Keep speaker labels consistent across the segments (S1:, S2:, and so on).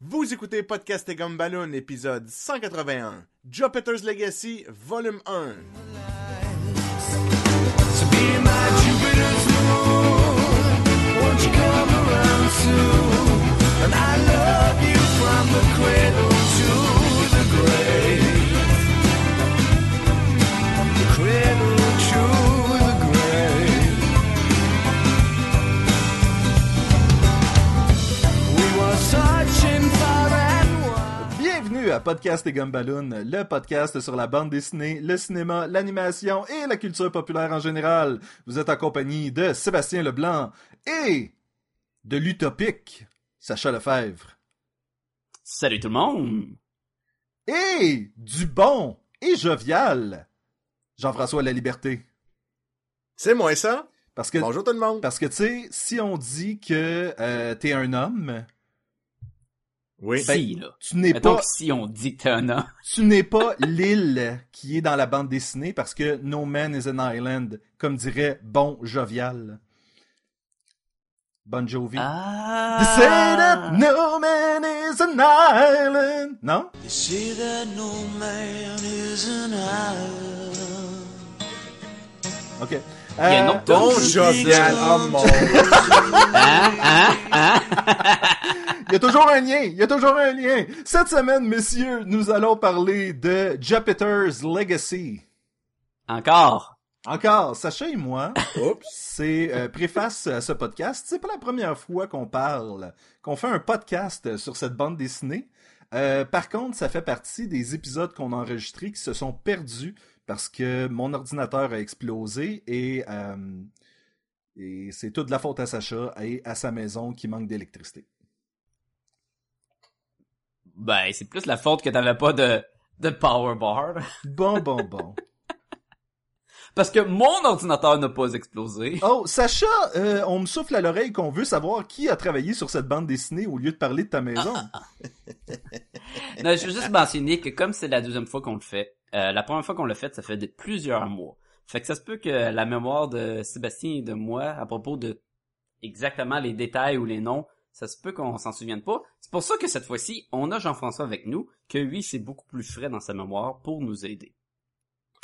S1: Vous écoutez Podcast et Gumballoon, épisode 181, Joe Peters Legacy, volume 1.
S2: So be my Jupiter's moon. Won't you come around soon? And I love you from the cradle to the grave.
S3: Bienvenue à Podcast et Gumballoon, le podcast sur la bande dessinée, le cinéma, l'animation et la culture populaire en général. Vous êtes en compagnie de Sébastien Leblanc et de l'utopique Sacha Lefebvre.
S4: Salut tout le monde!
S3: Et du bon et jovial Jean-François La Liberté.
S1: C'est moi ça?
S3: Parce que,
S1: Bonjour tout le monde.
S3: parce que tu sais, si on dit que euh, t'es un homme,
S1: Oui.
S4: si, là.
S3: tu n'es pas
S4: si on dit que t'es un homme.
S3: tu n'es pas l'île qui est dans la bande dessinée parce que No Man is an Island, comme dirait Bon Jovial. Bon Jovi.
S4: Ah!
S3: They say that no man is an island. Non?
S2: They say that no man is an island.
S3: Ok.
S4: Il y a une
S3: Euh,
S4: autre
S1: Bon oh mon
S4: Hein? Hein? Hein?
S3: Il y a toujours un lien. Il y a toujours un lien. Cette semaine, messieurs, nous allons parler de Jupiter's Legacy.
S4: Encore?
S3: Encore, Sacha et moi,
S1: Oups.
S3: c'est euh, préface à ce podcast. C'est pas la première fois qu'on parle, qu'on fait un podcast sur cette bande dessinée. Euh, par contre, ça fait partie des épisodes qu'on a enregistrés qui se sont perdus parce que mon ordinateur a explosé et, euh, et c'est toute la faute à Sacha et à sa maison qui manque d'électricité.
S4: Ben, c'est plus la faute que t'avais pas de, de power bar.
S3: Bon, bon, bon.
S4: Parce que mon ordinateur n'a pas explosé.
S3: Oh, Sacha, euh, on me souffle à l'oreille qu'on veut savoir qui a travaillé sur cette bande dessinée au lieu de parler de ta maison.
S4: Non, je veux juste mentionner que comme c'est la deuxième fois qu'on le fait, euh, la première fois qu'on l'a fait, ça fait de plusieurs mois. Fait que ça se peut que la mémoire de Sébastien et de moi à propos de exactement les détails ou les noms, ça se peut qu'on s'en souvienne pas. C'est pour ça que cette fois-ci, on a Jean-François avec nous, que lui, c'est beaucoup plus frais dans sa mémoire pour nous aider.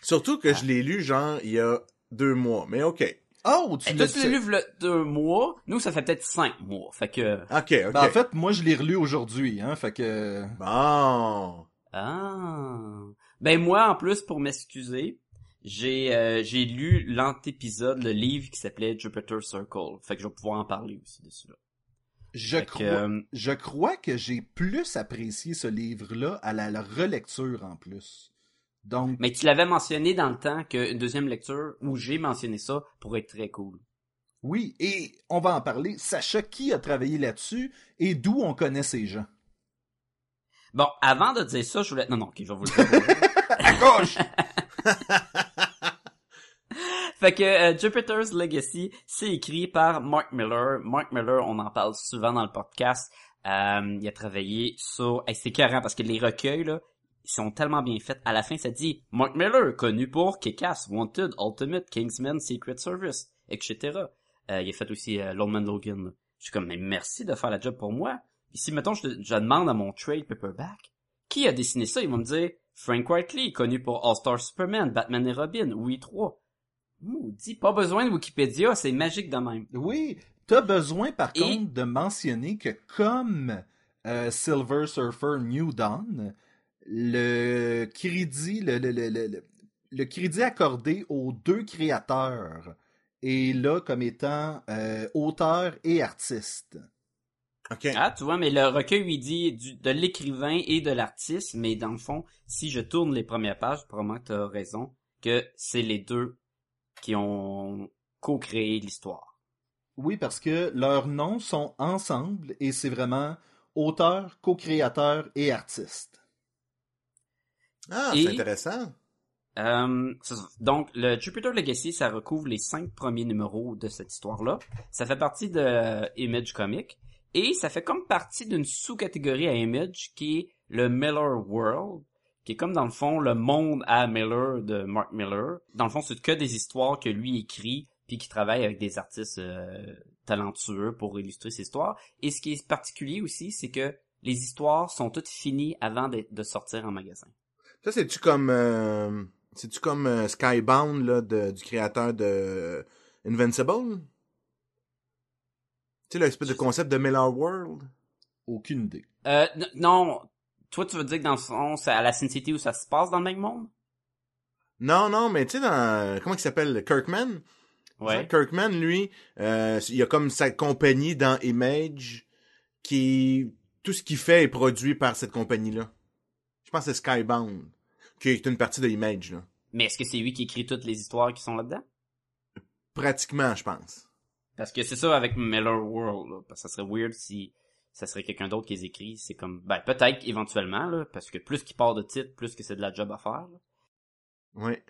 S1: Surtout que je l'ai lu, genre, il y a deux mois. Mais ok.
S3: Oh, tu
S4: Et
S3: l'as
S4: toi, tu l'as lu deux mois, nous, ça fait peut-être cinq mois. Fait que...
S1: Ok, ok.
S3: Ben, en fait, moi, je l'ai relu aujourd'hui, hein, fait que...
S1: Bon.
S4: Ah. Ben moi, en plus, pour m'excuser, j'ai euh, j'ai lu l'antépisode, le livre qui s'appelait Jupiter Circle. Fait que je vais pouvoir en parler aussi dessus là.
S3: Je
S4: Fait que,
S3: crois,
S4: euh,
S3: je crois que j'ai plus apprécié ce livre-là à la, la relecture en plus. Donc,
S4: Mais tu l'avais mentionné dans le temps qu'une deuxième lecture où j'ai mentionné ça pourrait être très cool.
S3: oui, et on va en parler. Sacha, qui a travaillé là-dessus et d'où on connaît ces gens?
S4: Bon, avant de dire ça, je voulais... Non, non, ok, je vais vous le dire.
S3: À gauche!
S4: Fait que euh, Jupiter's Legacy, c'est écrit par Mark Miller. Mark Miller, on en parle souvent dans le podcast. Euh, il a travaillé sur... Hey, c'est carré parce que les recueils, là, sont tellement bien faits. À la fin, ça dit Mark Miller, connu pour Kick-Ass, Wanted, Ultimate, Kingsman, Secret Service, etc. Euh, il a fait aussi euh, Lone Man Logan. Je suis comme, mais merci de faire la job pour moi. Puis si, mettons, je, je demande à mon trade paperback, qui a dessiné ça? Ils vont me dire Frank Whiteley, connu pour All-Star Superman, Batman et Robin, Oui 3. Maudit, pas besoin de Wikipédia, c'est magique de même.
S3: Oui, t'as besoin par
S4: Et-
S3: contre de mentionner que comme euh, Silver Surfer New Dawn, le crédit, le, le, le, le, le- le crédit accordé aux deux créateurs est là comme étant euh, auteur et artiste.
S1: Ok.
S4: Ah, tu vois, mais le recueil, il dit du- de l'écrivain et de l'artiste, mais dans le fond, si je tourne les premières pages, probablement que tu as raison, que c'est les deux qui ont co-créé l'histoire.
S3: Oui, parce que leurs noms sont ensemble et c'est vraiment auteur, co-créateur et artiste.
S1: Ah, c'est intéressant.
S4: Euh, donc, le Jupiter Legacy, ça recouvre les cinq premiers numéros de cette histoire-là. Ça fait partie de Image Comic. Et ça fait comme partie d'une sous-catégorie à Image qui est le Miller World, qui est comme dans le fond le monde à Miller de Mark Miller. Dans le fond, c'est que des histoires que lui écrit puis qui travaille avec des artistes euh, talentueux pour illustrer ses histoires. Et ce qui est particulier aussi, c'est que les histoires sont toutes finies avant de, de sortir en magasin.
S1: Ça, c'est-tu comme... euh, c'est-tu comme euh, Skybound, là, de- du créateur de Invincible? Tu sais, l'espèce de concept de Miller World?
S3: Aucune idée.
S4: Euh, non, toi tu veux dire que dans le fond, c'est à la Sin City où ça se passe dans le même monde?
S1: Non, non, mais tu sais, dans... Comment il s'appelle? Kirkman?
S4: Ouais.
S1: Kirkman, lui, euh, il a comme sa compagnie dans Image qui... Tout ce qu'il fait est produit par cette compagnie-là. Je pense que c'est Skybound, qui est une partie de Image, là.
S4: Mais est-ce que c'est lui qui écrit toutes les histoires qui sont là-dedans?
S1: Pratiquement, je pense.
S4: Parce que c'est ça avec Miller World, là. Parce que ça serait weird si ça serait quelqu'un d'autre qui les écrit. C'est comme, ben, peut-être éventuellement, là. Parce que plus qu'il part de titres, plus que c'est de la job à faire, là.
S1: Ouais.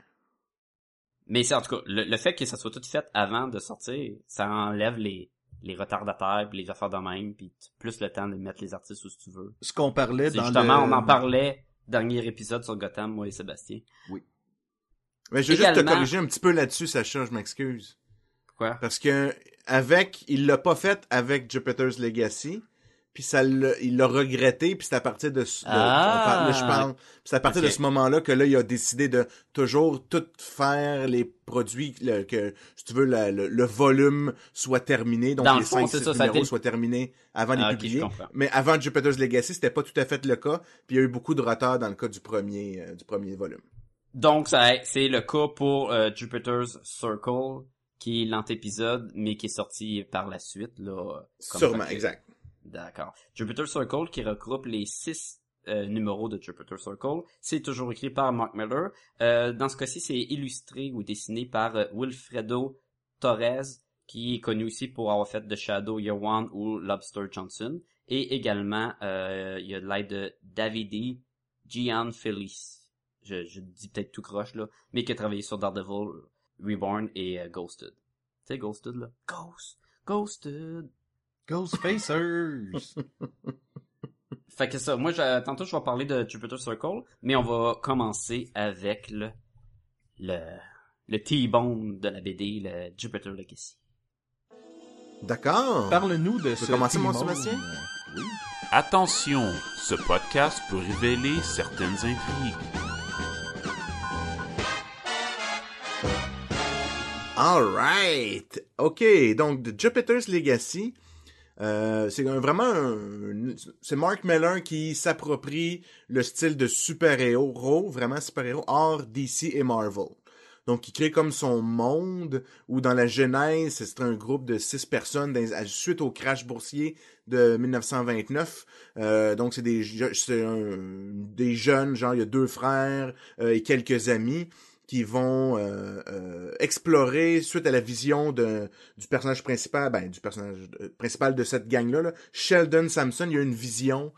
S4: Mais c'est en tout cas, le, le fait que ça soit tout fait avant de sortir, ça enlève les, les retardataires pis les affaires de même, puis plus le temps de mettre les artistes où tu veux.
S3: Ce qu'on parlait dans
S4: justement,
S3: le...
S4: on en parlait dernier épisode sur Gotham, moi et Sébastien.
S1: Mais je veux juste te
S4: Également-
S1: corriger un petit peu là-dessus, Sacha, je m'excuse.
S4: Pourquoi?
S1: Parce que avec, il l'a pas fait avec Jupiter's Legacy, puis ça l'a- il l'a regretté, puis c'est à partir de, ce- de-
S4: Ah!
S1: je c'est à partir de ce moment-là que là il a décidé de toujours tout faire les produits le- que si tu veux la- le, le volume soit terminé, donc
S4: Dans
S1: les
S4: le fond,
S1: 5
S4: c'est
S1: 6
S4: ça, ça a
S1: numéros soient terminés avant de
S4: Ah,
S1: les publier. Mais avant Jupiter's Legacy, c'était pas tout à fait le cas, puis il y a eu beaucoup de retard dans le cas du premier euh, du premier volume.
S4: Donc, ça, c'est le cas pour euh, Jupiter's Circle, qui est l'antépisode, mais qui est sorti par la suite, là. comme
S1: Sûrement, exact.
S4: D'accord. Jupiter Circle, qui regroupe les six euh, numéros de Jupiter Circle, c'est toujours écrit par Mark Miller. Euh, dans ce cas-ci, c'est illustré ou dessiné par euh, Wilfredo Torres, qui est connu aussi pour avoir fait The Shadow Year One ou Lobster Johnson. Et également, il y a de l'aide de Davide Gian Felice. Je, je dis peut-être tout croche, là, mais qui a travaillé sur Daredevil, Reborn et Ghosted. Tu sais, Ghosted, là? Ghost! Ghosted!
S3: Ghostfacers!
S4: Fait que ça, moi, je, tantôt, je vais parler de Jupiter Circle, mais on va commencer avec le, le, le T-bone de la BD, le Jupiter Legacy.
S1: D'accord.
S3: Parle-nous de ce
S1: commencer, mon. Sébastien?
S3: Oui.
S5: Attention, ce podcast peut révéler certaines intrigues.
S1: Alright. OK, donc The Jupiter's Legacy, euh, c'est vraiment un- c'est Mark Miller qui s'approprie le style de super-héros, vraiment super-héros, hors DC et Marvel. Donc, il crée comme son monde, où dans la genèse, c'est un groupe de six personnes suite au crash boursier de 1929. Euh, donc, c'est des, c'est des jeunes, genre, il y a deux frères euh, et quelques amis qui vont euh, euh, explorer suite à la vision de, du personnage principal, ben du personnage euh, principal de cette gang-là, là, Sheldon Sampson, il y a une vision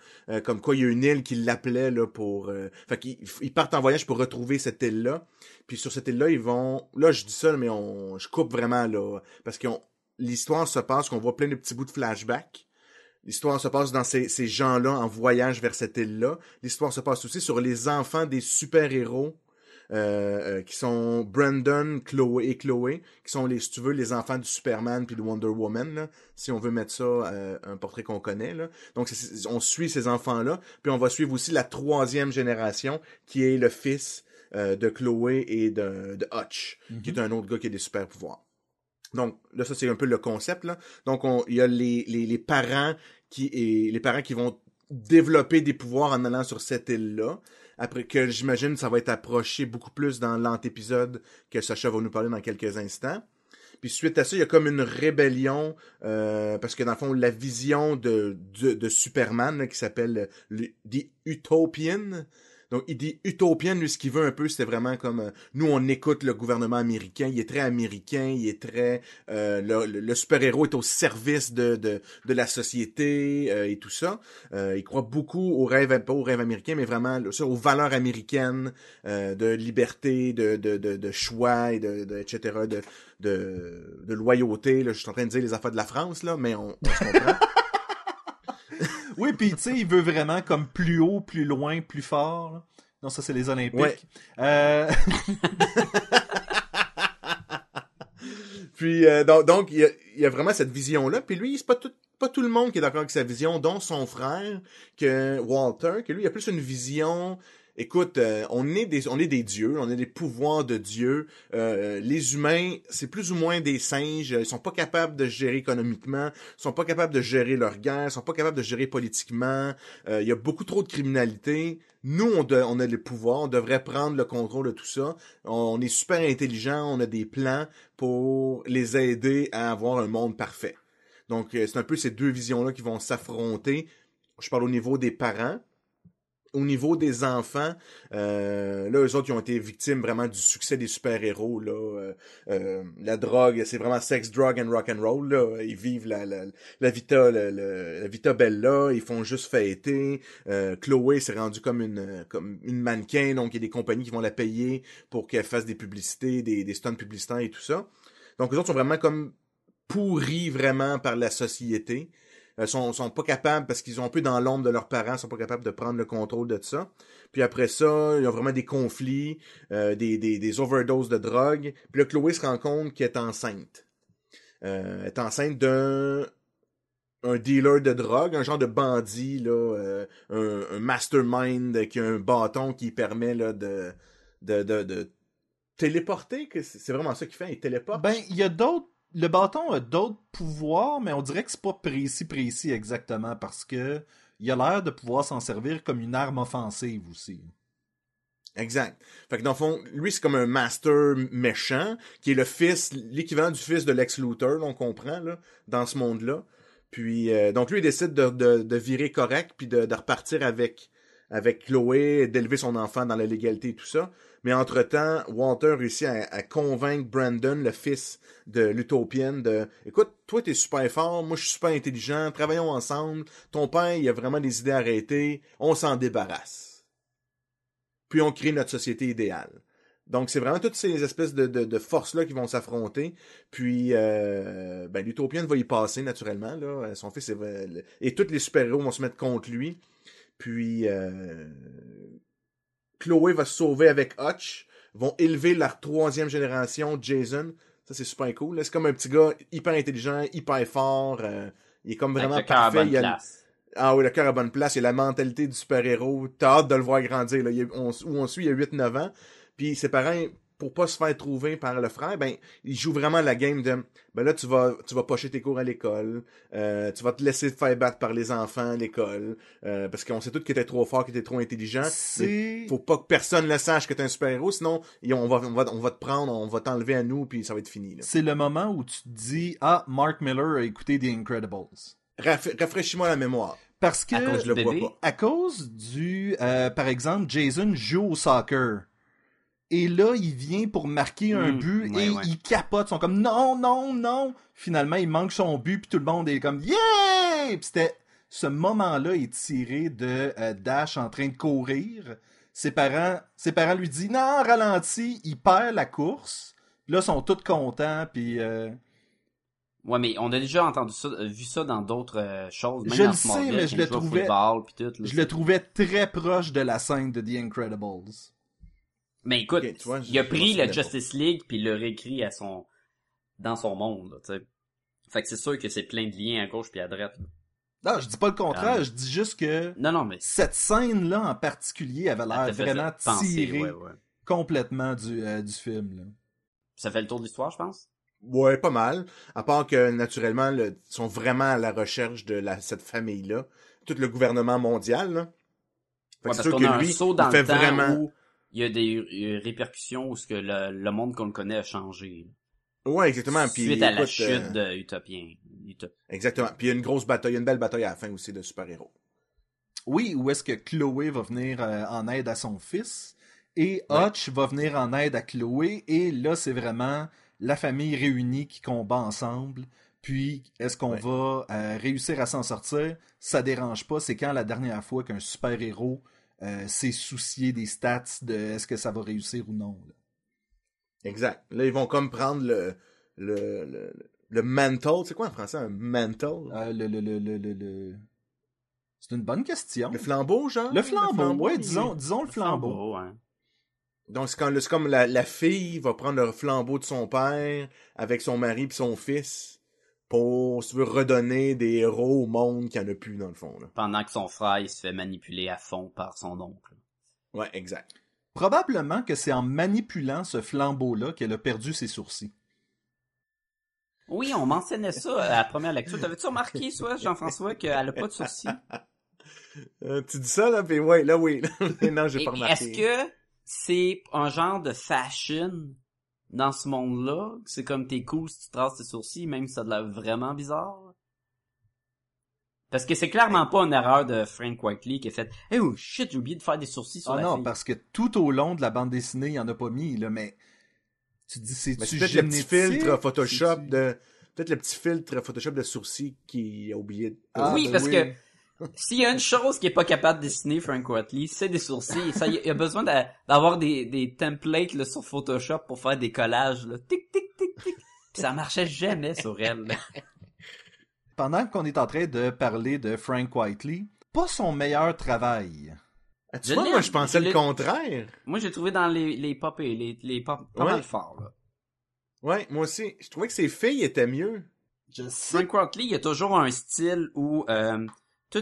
S1: comme quoi il y a une île qui l'appelait là pour, fait qu'ils ils partent en voyage pour retrouver cette île-là. Puis sur cette île-là, ils vont, là je dis ça, mais on, je coupe vraiment là, parce qu'on, l'histoire se passe qu'on voit plein de petits bouts de flashback. L'histoire se passe dans ces, ces gens-là en voyage vers cette île-là. L'histoire se passe aussi sur les enfants des super-héros euh, euh, qui sont Brandon, Chloé et Chloé, qui sont les, si tu veux, les enfants du Superman puis de Wonder Woman, là, si on veut mettre ça euh, un portrait qu'on connaît. Là. Donc on suit ces enfants-là, puis on va suivre aussi la troisième génération, qui est le fils euh, de Chloé et de, de Hutch, qui est un autre gars qui a des super pouvoirs. Donc là, ça c'est un peu le concept. Là. Donc on- il y a les, les, les parents qui et les parents qui vont développer des pouvoirs en allant sur cette île-là. Après que j'imagine ça va être approché beaucoup plus dans l'antépisode que Sacha va nous parler dans quelques instants. Puis suite à ça, il y a comme une rébellion euh, parce que dans le fond, la vision de, de, Superman qui s'appelle le- The Utopian. Donc, il dit Utopian, lui, ce qu'il veut un peu, c'était vraiment comme euh, nous, on écoute le gouvernement américain. Il est très américain, il est très euh, le, le- super-héros est au service de, de, de la société euh, et tout ça. Euh, il croit beaucoup aux rêves, pas aux rêves américains, mais vraiment aux valeurs américaines de liberté, de, de, de, choix et de, de etc. de de, loyauté. Je suis en train de dire les affaires de la France, là, mais on, on.
S3: Oui, puis tu sais, il veut vraiment comme plus haut, plus loin, plus fort. là. Non, ça c'est les Olympiques.
S1: Ouais.
S3: Euh,
S1: Puis euh, donc, donc il, y a, il y a vraiment cette vision-là. Puis lui, c'est pas tout, pas tout le monde qui est d'accord avec sa vision, dont son frère, que Walter, que lui, il a plus une vision. Écoute, euh, on est des on est des dieux, on a des pouvoirs de dieux. Euh, les humains, c'est plus ou moins des singes. Ils sont pas capables de gérer économiquement, ils sont pas capables de gérer leur guerre, ils sont pas capables de gérer politiquement. Euh, il y a beaucoup trop de criminalité. Nous, on, de- on a le pouvoir, on devrait prendre le contrôle de tout ça. On est super intelligent, on a des plans pour les aider à avoir un monde parfait. Donc, c'est un peu ces deux visions-là qui vont s'affronter. Je parle au niveau des parents. Au niveau des enfants, euh, là, eux autres, ils ont été victimes vraiment du succès des super-héros. Euh, euh, la drogue, c'est vraiment sex, drug and rock and roll. Ils vivent la, la, vita, la, bella. Ils font juste fêter. Chloé s'est rendue comme une mannequin, donc il y a des compagnies qui vont la payer pour qu'elle fasse des publicités, des, des publicitaires et tout ça. Donc les autres sont vraiment comme pourris vraiment par la société. Euh, sont, sont pas capables, parce qu'ils sont un peu dans l'ombre de leurs parents, sont pas capables de prendre le contrôle de ça. Puis après ça, il y a vraiment des conflits, euh, des, des, des overdoses de drogue. Puis là, Chloé se rend compte qu'elle est enceinte. Euh, elle est enceinte d'un un dealer de drogue, un genre de bandit, là, euh, un, un mastermind qui a un bâton qui permet là, de, de, de, de téléporter, c'est vraiment ça qu'il fait, il téléporte.
S3: Ben, il y a d'autres. Le bâton a d'autres pouvoirs, mais on dirait que c'est pas précis, précis exactement, parce que il a l'air de pouvoir s'en servir comme une arme offensive aussi.
S1: Exact. Fait que dans le fond, lui, c'est comme un master méchant, qui est le fils, l'équivalent du fils de Lex Luthor, on comprend, là, dans ce monde-là. Puis, euh, donc lui, il décide de, virer correct, puis de, de repartir avec, avec Chloé, d'élever son enfant dans la légalité et tout ça. Mais entre-temps, Walter réussit à, convaincre Brandon, le fils de l'utopienne, de écoute, toi t'es super fort, moi je suis super intelligent, travaillons ensemble, ton père il a vraiment des idées arrêtées, on s'en débarrasse. Puis on crée notre société idéale. Donc c'est vraiment toutes ces espèces de, forces-là qui vont s'affronter. Puis euh, ben, l'utopienne va y passer naturellement. Son fils est- et tous les super-héros vont se mettre contre lui. Puis euh, Chloé va se sauver avec Hutch, vont élever leur troisième génération, Jason. Ça, c'est super cool. C'est comme un petit gars hyper intelligent, hyper fort. euh, il est comme
S4: Avec
S1: vraiment
S4: le cœur à
S1: parfait.
S4: bonne
S1: Il a-
S4: place.
S1: Ah oui, le cœur à bonne place. Il a la mentalité du super-héros. T'as hâte de le voir grandir. Là. Il on, où on suit, il a 8-9 ans. Puis ses parents, pour pas se faire trouver par le frère, ben, ils jouent vraiment la game de ben là, tu vas, tu vas pocher tes cours à l'école. euh, tu vas te laisser te faire battre par les enfants à l'école. euh, parce qu'on sait tous que t'es trop fort, que t'es trop intelligent. Faut pas que personne le sache que t'es un super-héros, sinon ils- on va, on, va, on va te prendre, on va t'enlever à nous, puis ça va être fini.
S3: C'est le moment où tu te dis Ah, Mark Miller a écouté The Incredibles.
S1: Rafraîchis-moi la mémoire.
S3: Parce que.
S4: À cause
S1: Je le
S4: du
S1: vois
S4: bébé.
S1: pas.
S3: à cause du, euh, par exemple, Jason joue au soccer. Et là, il vient pour marquer un
S4: Mm,
S3: but
S4: ouais,
S3: et
S4: ouais.
S3: il capote. Ils sont comme non, non, non. Finalement, il manque son but puis tout le monde est comme yeah. Puis c'était ce moment-là est tiré de euh, Dash en train de courir. Ses parents, ses parents lui disent non, ralentis. Il perd la course. Là, ils sont tous contents puis. euh,
S4: Ouais, mais on a déjà entendu ça, euh, vu ça dans d'autres euh, choses. Même
S3: Je le sais, mais je le trouvais-
S4: football, tout,
S3: je le trouvais très proche de la scène de The Incredibles.
S4: Mais écoute,
S1: vois,
S4: il a pris
S1: souvenais
S4: Justice League puis il l'a réécrit à son dans son monde, tu sais. Fait que c'est sûr que c'est plein de liens à gauche puis à droite. là.
S3: Non, je dis pas le contraire,
S4: Ah.
S3: je dis juste que
S4: Non, non, mais
S3: cette scène-là en particulier avait
S4: ça
S3: l'air vraiment
S4: penser,
S3: tirée
S4: ouais, ouais.
S3: complètement du, euh, du film. Là.
S4: Ça fait le tour de l'histoire, je pense?
S1: Ouais, pas mal. À part que, naturellement, le- ils sont vraiment à la recherche de la, cette famille-là. Tout le gouvernement mondial, là. Fait que
S4: Ouais,
S1: c'est
S4: parce
S1: sûr
S4: qu'on
S1: que
S4: a un
S1: lui,
S4: saut dans le temps
S1: vraiment...
S4: où il y a des euh, répercussions où ce que le, le monde qu'on le connaît a changé.
S1: Ouais, exactement. Puis,
S4: Suite à la chute
S1: euh,
S4: de Utopien. Utop-
S1: Exactement. Puis il y a une grosse bataille, il y a une belle bataille à la fin aussi de super-héros.
S3: Oui, où est-ce que Chloé va venir euh, en aide à son fils et Hutch va venir en aide à Chloé et là c'est vraiment la famille réunie qui combat ensemble. Puis est-ce qu'on
S1: Ouais.
S3: va euh, réussir à s'en sortir? Ça dérange pas. C'est quand la dernière fois qu'un super héros s'est soucié des stats de est-ce que ça va réussir ou non. là.
S1: Exact. Là, ils vont comme prendre le, le, le, le mantle. C'est quoi en français, un mantle?
S3: Euh, le, le, le, le, le, le- C'est une bonne question.
S1: Le flambeau, genre?
S3: Le flambeau, ouais, disons, disons le flambeau.
S4: hein.
S1: Donc, c'est quand c'est comme la, la fille va prendre le flambeau de son père avec son mari et son fils pour, si tu veux, redonner des héros au monde qu'il n'y en a plus, dans le fond. Là.
S4: Pendant que son frère, il se fait manipuler à fond par son oncle.
S1: Ouais, exact.
S3: Probablement que c'est en manipulant ce flambeau-là qu'elle a perdu ses sourcils.
S4: Oui, on mentionnait ça à la première lecture. T'avais-tu remarqué, soit, Jean-François, qu'elle a pas de sourcils?
S1: Euh, tu dis ça, là, puis ouais, là, oui. non, j'ai pas remarqué.
S4: Est-ce que c'est un genre de fashion dans ce monde-là? C'est comme t'es cool si tu traces tes sourcils, même si ça a l'air vraiment bizarre? Parce que c'est clairement pas une erreur de Frank Whiteley qui a fait « Eh oh shit, j'ai oublié de faire des sourcils sur
S3: Ah
S4: la
S3: non,
S4: fille.
S3: parce que tout au long de la bande dessinée, il n'y en a pas mis, là, mais tu dis,
S1: c'est peut-être le petit filtre Photoshop de. Peut-être le petit filtre Photoshop de sourcils qui a oublié de.
S3: Ah,
S4: oui,
S3: ben
S4: parce
S3: oui.
S4: que s'il y a une chose qui est pas capable de dessiner Frank Whiteley, c'est des sourcils. Ça, il y a besoin d'a- d'avoir des, des templates là, sur Photoshop pour faire des collages. Là. Tic, tic, tic, tic. Puis ça marchait jamais sur elle. là.
S3: Pendant qu'on est en train de parler de Frank Whiteley, pas son meilleur travail.
S1: Ah, tu
S4: Je
S1: vois, moi, je pensais
S4: je
S1: le contraire.
S4: Moi, j'ai trouvé dans les, les pop et les, les pop pas
S1: Ouais.
S4: mal fort. Là.
S1: Ouais, moi aussi. Je trouvais que ses filles étaient mieux.
S3: Je sais.
S4: Frank Whiteley, il y a toujours un style où euh,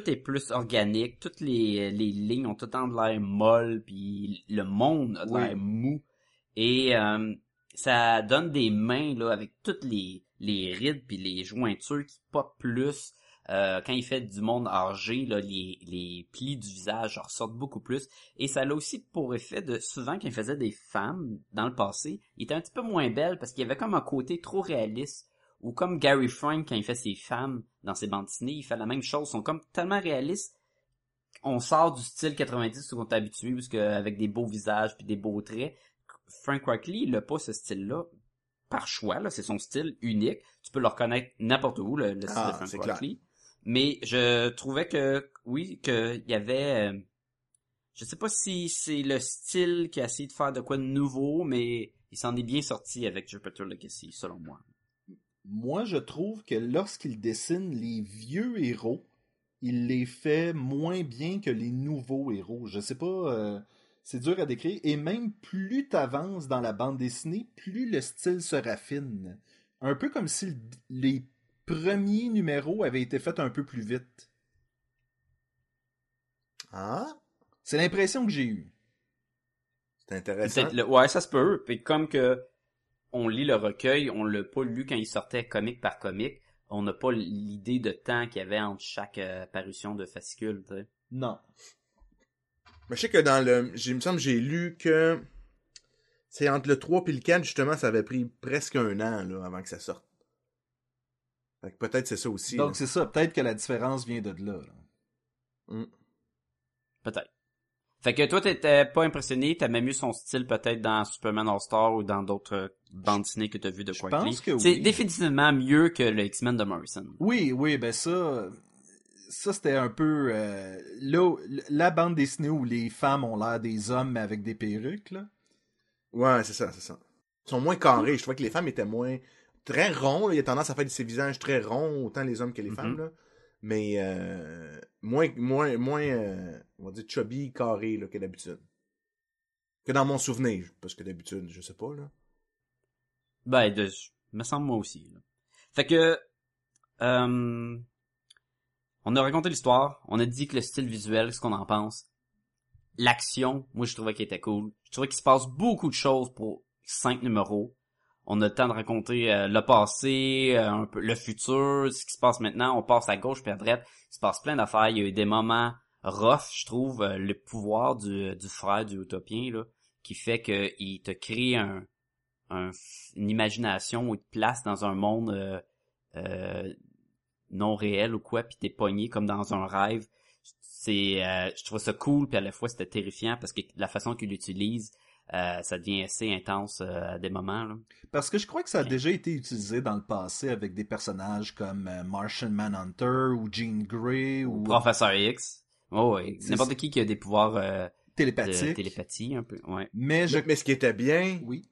S4: tout est plus organique, toutes les, les lignes ont tout le temps de l'air molle, puis le monde a de
S1: Oui.
S4: l'air mou. Et euh, ça donne des mains là avec toutes les, les rides puis les jointures qui pop plus. Euh, quand il fait du monde âgé, là, les, les plis du visage ressortent beaucoup plus. Et ça a aussi pour effet de, souvent quand il faisait des femmes dans le passé, il était un petit peu moins belle parce qu'il y avait comme un côté trop réaliste. Ou comme Gary Frank quand il fait ses femmes dans ses bandes dessinées, il fait la même chose. Ils sont comme tellement réalistes. On sort du style 90 où on est habitué, parce que avec des beaux visages puis des beaux traits. Frank Whiteley, il a pas ce style-là par choix, là. C'est son style unique. Tu peux le reconnaître n'importe où, le, le style
S1: Ah,
S4: de Frank
S1: c'est clair.
S4: Whiteley. Mais je trouvais que, oui, qu'il y avait, euh, je sais pas si c'est le style qui a essayé de faire de quoi de nouveau, mais il s'en est bien sorti avec Jupiter Legacy, selon moi.
S3: Moi, je trouve que lorsqu'il dessine les vieux héros, il les fait moins bien que les nouveaux héros. Je sais pas, euh, c'est dur à décrire. Et même plus t'avances dans la bande dessinée, plus le style se raffine. Un peu comme si le- les premiers numéros avaient été faits un peu plus vite.
S1: Ah,
S3: C'est l'impression que j'ai eue.
S1: c'est intéressant.
S4: Le- ouais, ça se peut. Puis comme que on lit le recueil, on l'a pas lu quand il sortait comique par comique. On n'a pas l'idée de temps qu'il y avait entre chaque euh, parution de fascicule. tu sais.
S3: Non.
S1: Mais je sais que dans le. Il me semble que j'ai lu que. C'est entre le 3 et le 4, justement, ça avait pris presque un an là, avant que ça sorte. Fait que peut-être c'est ça aussi.
S3: Donc
S1: là.
S3: c'est ça, peut-être que la différence vient de là. là.
S4: Peut-être. Fait que toi, t'étais pas impressionné, t'as même eu son style peut-être dans Superman All-Star ou dans d'autres euh, bandes dessinées que t'as vu de
S3: pense que
S4: C'est
S3: oui.
S4: définitivement mieux que le X-Men de Morrison.
S3: Oui, oui, ben ça, ça c'était un peu euh, là, la bande dessinée où les femmes ont l'air des hommes mais avec des perruques là.
S1: Ouais, c'est ça, c'est ça. Ils sont moins carrés. Je trouvais que les femmes étaient moins. Très ronds. là. Il y a tendance à faire ces visages très ronds, autant les hommes que les
S4: Mhm.
S1: femmes. Là. Mais euh, moins, moins, moins euh, on va dire chubby, carré là, que d'habitude. Que dans mon souvenir. Parce que d'habitude, je sais pas. là.
S4: Ben, de, me semble moi aussi. là. Fait que, euh, on a raconté l'histoire, on a dit que le style visuel, ce qu'on en pense. L'action, moi je trouvais qu'il était cool. Je trouvais qu'il se passe beaucoup de choses pour cinq numéros. On a le temps de raconter euh, le passé, euh, un peu le futur, ce qui se passe maintenant. On passe à gauche puis à droite. Il se passe plein d'affaires. Il y a eu des moments rough, je trouve, euh, le pouvoir du, frère du utopien là, qui fait que il te crée un, une imagination te place dans un monde non réel ou quoi, puis t'es pogné comme dans un rêve. C'est, je trouve ça cool, puis à la fois c'était terrifiant parce que la façon qu'il l'utilise, euh, ça devient assez intense euh, à des moments. Là.
S3: Parce que je crois que ça a déjà été utilisé dans le passé avec des personnages comme euh, Martian Manhunter ou Jean Grey ou
S4: Professeur X. Oh, ouais.
S3: C'est
S4: N'importe qui qui a des pouvoirs euh, de
S3: télépathiques.
S4: télépathie un peu. Ouais.
S3: Mais je
S1: Mais, mais ce qui était bien.
S3: oui.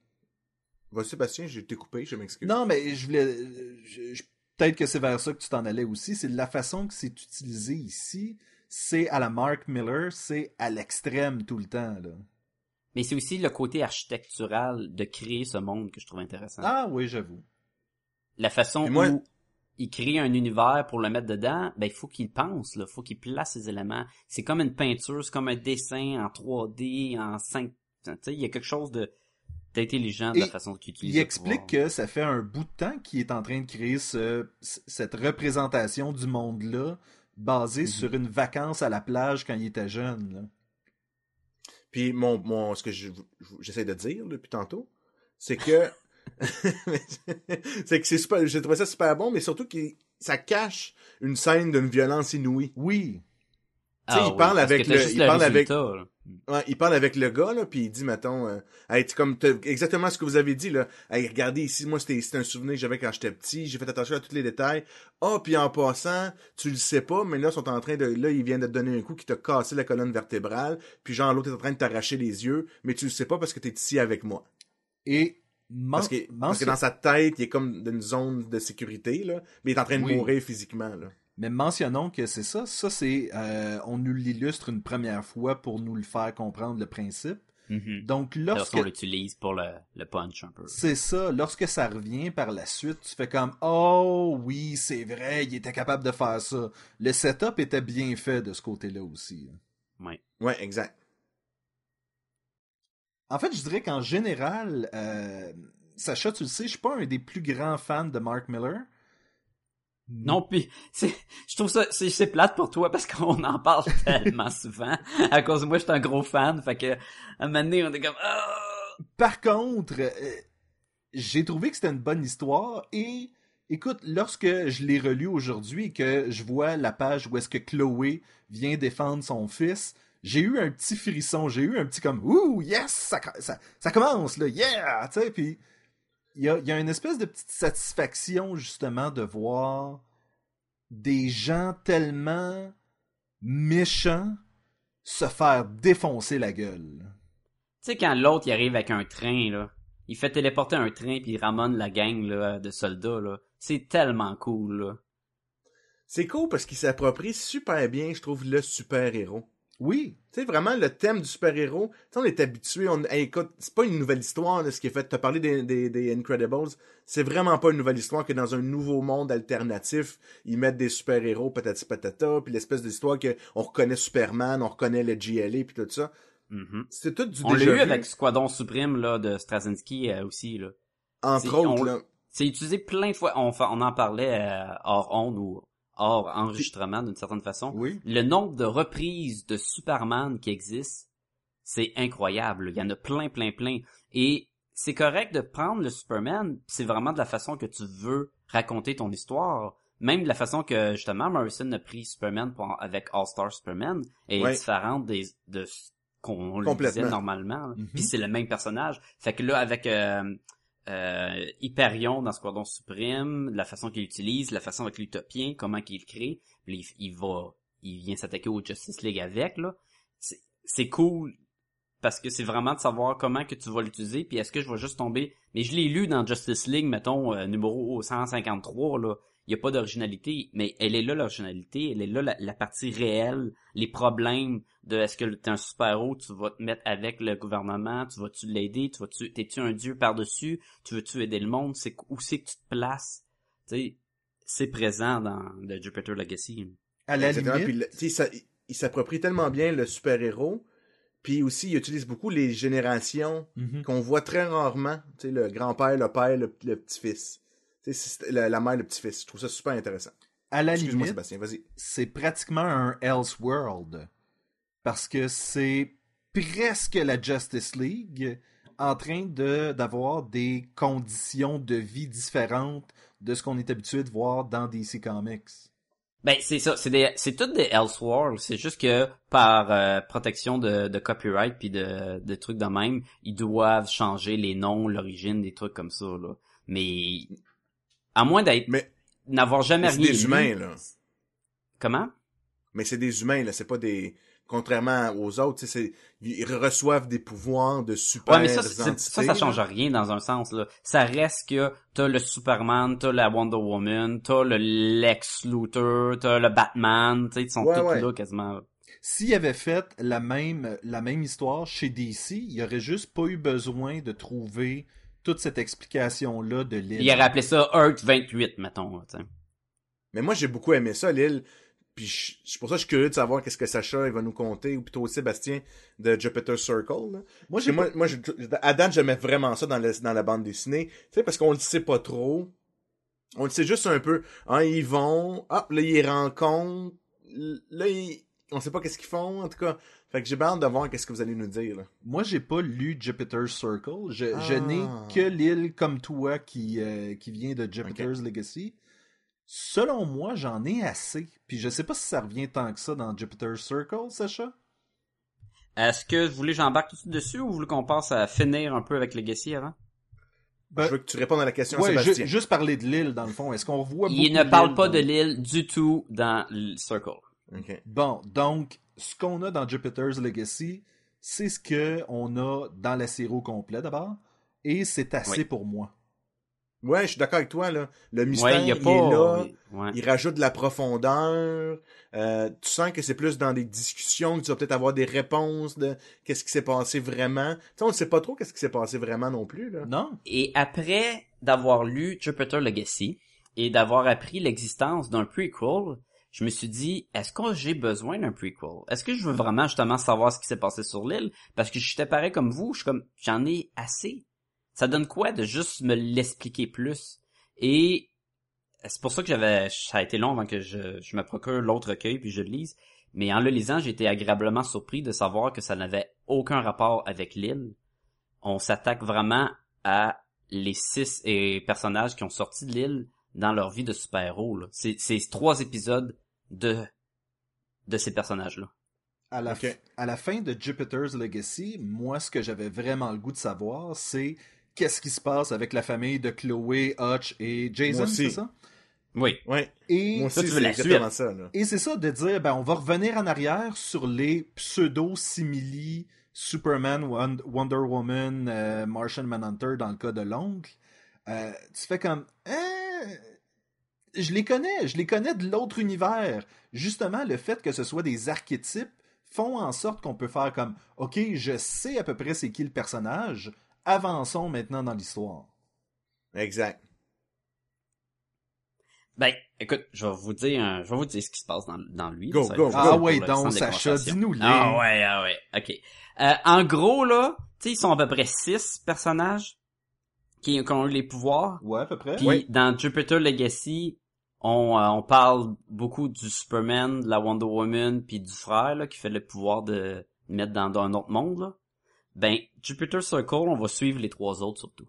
S1: Va, Sébastien, j'ai été coupé, je m'excuse.
S3: Non, mais je voulais. je- je- Peut-être que c'est vers ça que tu t'en allais aussi. C'est la façon que c'est utilisé ici. C'est à la Mark Miller, c'est à l'extrême tout le temps. Là.
S4: Mais c'est aussi le côté architectural de créer ce monde que je trouve intéressant.
S3: Ah oui, j'avoue.
S4: La façon
S1: moi-
S4: où il crée un univers pour le mettre dedans, ben il faut qu'il pense, là, faut qu'il place ses éléments. C'est comme une peinture, c'est comme un dessin en 3D, en 5, tu sais, il y a quelque chose de d'intelligent de la façon qu'il utilise.
S3: Il explique que ça fait un bout de temps qu'il est en train de créer ce, cette représentation du monde-là basée sur une vacance à la plage quand il était jeune. là.
S1: Puis mon, mon ce que je- je- j'essaie de dire depuis tantôt, c'est que c'est que c'est super, j'ai trouvé ça super bon, mais surtout que ça cache une scène d'une violence inouïe.
S3: Oui.
S1: tu sais, il parle
S4: parce
S1: avec le-
S4: juste
S1: il parle avec-
S4: là.
S1: Ouais, il parle avec le gars là, puis il dit mettons, euh, Hey, comme exactement ce que vous avez dit là. Hey, regardez ici, moi c'était c'est un souvenir que j'avais quand j'étais petit, j'ai fait attention à tous les détails. Ah, puis en passant, tu le sais pas, mais là ils sont en train de, là ils viennent de te donner un coup qui t'a cassé la colonne vertébrale, puis genre l'autre est en train de t'arracher les yeux, mais tu le sais pas parce que t'es ici avec moi.
S3: Et
S1: Parce que, parce que dans sa tête, il est comme dans une zone de sécurité, là, mais il est en train de
S3: Oui.
S1: mourir physiquement. Là.
S3: Mais mentionnons que c'est ça. Ça, c'est. euh, on nous l'illustre une première fois pour nous le faire comprendre le principe.
S4: Mhm.
S3: Donc, lorsque.
S4: Lorsqu'on l'utilise pour le, le punch un peu.
S3: C'est ça. Lorsque ça revient par la suite, tu fais comme Oh oui, c'est vrai, il était capable de faire ça. Le setup était bien fait de ce côté-là aussi.
S4: Ouais.
S1: Ouais, exact.
S3: En fait, je dirais qu'en général, euh, Sacha, tu le sais, je suis pas un des plus grands fans de Mark Miller.
S4: Non, puis c'est, je trouve ça, c'est, c'est plate pour toi parce qu'on en parle tellement souvent. À cause de moi, je suis un gros fan, fait que, à un moment donné, on est comme, ah!
S3: Par contre, euh, j'ai trouvé que c'était une bonne histoire et écoute, lorsque je l'ai relu aujourd'hui et que je vois la page où est-ce que Chloé vient défendre son fils, j'ai eu un petit frisson, j'ai eu un petit comme ouh yes, ça, ça, ça commence là, yeah, tu sais, puis il y a, il y a une espèce de petite satisfaction justement de voir des gens tellement méchants se faire défoncer la gueule.
S4: Tu sais, quand l'autre, il arrive avec un train, là, il fait téléporter un train puis il ramène la gang, là, de soldats, là. C'est tellement cool, là.
S1: C'est cool parce qu'il s'approprie super bien, je trouve, le super-héros.
S3: Oui,
S1: Tu sais, vraiment, le thème du super-héros, on est habitué, on, hey, écoute, c'est pas une nouvelle histoire, là, ce qui est fait. T'as parlé des, des, des Incredibles, c'est vraiment pas une nouvelle histoire que dans un nouveau monde alternatif, ils mettent des super-héros, patati patata, puis l'espèce d'histoire que on reconnaît Superman, on reconnaît le GLA, puis tout ça.
S4: Mhm.
S1: C'est tout du
S4: On l'a eu
S1: vu,
S4: avec Squadron Suprême, là, de Straczynski euh, aussi, là.
S1: entre autres,
S4: on-
S1: là.
S4: C'est utilisé plein de fois. On en parlait euh, hors onde ou hors enregistrement d'une certaine façon.
S3: oui.
S4: Le nombre de reprises de Superman qui existent, c'est incroyable. Il y en a plein, plein, plein. Et c'est correct de prendre le Superman, c'est vraiment de la façon que tu veux raconter ton histoire. Même de la façon que, justement, Morrison a pris Superman pour- avec All-Star Superman est
S1: Ouais.
S4: différente des, de ce qu'on
S1: Complètement.
S4: disait normalement.
S3: Mhm.
S4: Puis c'est le même personnage. Fait que là, avec euh, euh, Hyperion dans Squadron Suprême, la façon qu'il utilise, la façon avec l'Utopien, comment qu'il crée, puis il, va, il vient s'attaquer au Justice League avec, là. C'est- C'est cool parce que c'est vraiment de savoir comment que tu vas l'utiliser, puis est-ce que je vais juste tomber... Mais je l'ai lu dans Justice League, mettons, euh, numéro 153, là. Il n'y a pas d'originalité, mais elle est là l'originalité, elle est là la, la partie réelle, les problèmes de est-ce que t'es un super-héros, tu vas te mettre avec le gouvernement, tu vas-tu l'aider, tu vas-tu, t'es-tu un dieu par-dessus, tu veux-tu aider le monde, c'est où c'est que tu te places, tu sais, c'est présent dans The Jupiter Legacy.
S3: À la
S1: Exactement.
S3: limite,
S1: Puis le- tu sais, ça- il- s'approprie tellement bien le super-héros, puis aussi il utilise beaucoup les générations
S3: Mhm.
S1: qu'on voit très rarement, tu sais, le grand-père, le père, le, le petit-fils. Tu sais, c'est- la, la mère, le petit-fils. Je trouve ça super intéressant.
S3: à la
S1: Excuse-moi,
S3: limite,
S1: Sébastien, vas-y.
S3: c'est pratiquement un Elseworld. Parce que c'est presque la Justice League en train de d'avoir des conditions de vie différentes de ce qu'on est habitué de voir dans DC Comics.
S4: Ben c'est ça, c'est des, c'est toutes des Elseworlds. C'est juste que par euh, protection de, de copyright puis de, de trucs de même, ils doivent changer les noms, l'origine, des trucs comme ça là. Mais à moins d'être
S1: Mais,
S4: n'avoir jamais
S1: mais c'est
S4: rien
S1: des
S4: lu-
S1: humains, là.
S4: Comment?
S1: Mais c'est des humains, là. C'est pas des... Contrairement aux autres, tu sais, c'est- ils reçoivent des pouvoirs de super
S4: Ouais, mais ça, ça, ça change rien dans un sens, là. Ça reste que t'as le Superman, t'as la Wonder Woman, t'as le Lex Luthor, t'as le Batman, tu sais, ils sont
S1: Ouais,
S4: tous
S1: ouais.
S4: là quasiment.
S3: S'il avait fait la même, la même histoire chez DC, il aurait juste pas eu besoin de trouver toute cette explication-là de l'île.
S4: Il aurait appelé ça Earth 28, mettons. là, tu sais.
S1: Mais moi, j'ai beaucoup aimé ça, l'île. Puis je- c'est pour ça que je suis curieux de savoir qu'est-ce que Sacha il va nous conter, ou plutôt Sébastien de Jupiter Circle. là.
S3: Moi,
S1: J'ai moi,
S3: pas-
S1: moi, j'ai- à date, j'aimais vraiment ça dans, le- dans la bande dessinée. Tu sais, parce qu'on le sait pas trop. On le sait juste un peu. Hein, ils vont, hop, là, ils rencontrent. Là, ils... on sait pas qu'est-ce qu'ils font, en tout cas. Fait que j'ai bien hâte de voir qu'est-ce que vous allez nous dire, là.
S3: Moi, j'ai pas lu Jupiter Circle. Je, je
S1: Ah.
S3: n'ai que l'île comme toi qui, euh, qui vient de Jupiter's Legacy. Selon moi, j'en ai assez. Puis je sais pas si ça revient tant que ça dans Jupiter Circle, Sacha.
S4: Est-ce que vous voulez que j'embarque tout de suite dessus ou vous voulez qu'on passe à finir un peu avec Legacy avant?
S3: Ben,
S1: je veux que tu répondes à la question
S3: ju- juste parler de l'île, dans le fond. Est-ce qu'on voit
S4: Il
S3: beaucoup
S4: ne parle pas
S3: dans-
S4: de l'île du tout dans le Circle.
S3: Bon, donc, ce qu'on a dans Jupiter's Legacy, c'est ce que on a dans la série au complet, d'abord. Et c'est assez
S4: Oui.
S3: pour moi.
S1: Ouais, je suis d'accord avec toi, là. Le mystère,
S4: Ouais, il y a
S1: il
S4: pas...
S1: est là.
S4: Ouais.
S1: Il rajoute de la profondeur. Euh, tu sens que c'est plus dans des discussions que tu vas peut-être avoir des réponses de qu'est-ce qui s'est passé vraiment. Tu sais, on ne sait pas trop qu'est-ce qui s'est passé vraiment non plus, là.
S3: Non?
S4: Et après d'avoir lu Jupiter Legacy et d'avoir appris l'existence d'un prequel, je me suis dit, est-ce que j'ai besoin d'un prequel? Est-ce que je veux vraiment justement savoir ce qui s'est passé sur l'île? Parce que j'étais pareil comme vous, je suis comme, j'en ai assez. Ça donne quoi de juste me l'expliquer plus? Et c'est pour ça que j'avais, ça a été long avant que je, je me procure l'autre recueil puis je le lise. Mais en le lisant, j'ai été agréablement surpris de savoir que ça n'avait aucun rapport avec l'île. On s'attaque vraiment à les six euh, personnages qui ont sorti de l'île dans leur vie de super-héros. là. C'est c'est trois épisodes de de ces personnages-là.
S3: À la, à la fin de Jupiter's Legacy, moi, ce que j'avais vraiment le goût de savoir, c'est qu'est-ce qui se passe avec la famille de Chloé, Hutch et Jason, c'est ça?
S4: Oui.
S1: Ouais.
S3: Et,
S1: Moi
S4: Ça,
S1: aussi,
S4: tu veux
S1: c'est
S4: la
S1: exactement ça, là.
S3: et c'est ça de dire, ben, on va revenir en arrière sur les pseudo-simili Superman, Won- Wonder Woman, euh, Martian Manhunter dans le cas de l'oncle. Euh, tu fais comme, hein, je les connais, je les connais de l'autre univers. Justement, le fait que ce soit des archétypes font en sorte qu'on peut faire comme, ok, je sais à peu près c'est qui le personnage, avançons maintenant dans l'histoire.
S1: Exact.
S4: Ben, écoute, je vais vous dire, un- je vais vous dire ce qui se passe dans, dans lui.
S1: Go, go, go.
S3: Ah ouais, donc, Sacha,
S4: conversation.
S3: dis-nous-les.
S4: Ah ouais, ah ouais, ok. Euh, en gros, là, tu sais, ils sont à peu près six personnages qui, qui ont eu les pouvoirs.
S3: Ouais, à peu près.
S4: Puis
S1: Oui.
S4: dans Jupiter Legacy, on, euh, on parle beaucoup du Superman, de la Wonder Woman, puis du frère là, qui fait le pouvoir de mettre dans, dans un autre monde. Là. Ben, Jupiter Circle, on va suivre les trois autres surtout.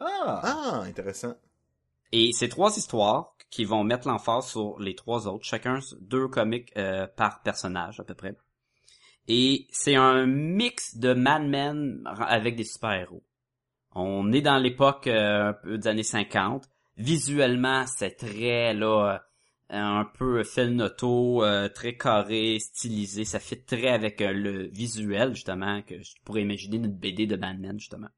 S3: Ah,
S1: Ah, intéressant.
S4: Et ces trois histoires qui vont mettre l'emphase sur les trois autres, chacun deux comics euh, par personnage à peu près. Et c'est un mix de Mad Men avec des super-héros. On est dans l'époque euh, un peu des années 50. Visuellement, c'est très là euh, un peu film auto, euh, très carré, stylisé. Ça fait très avec le visuel justement que je pourrais imaginer une BD de Mad Men justement.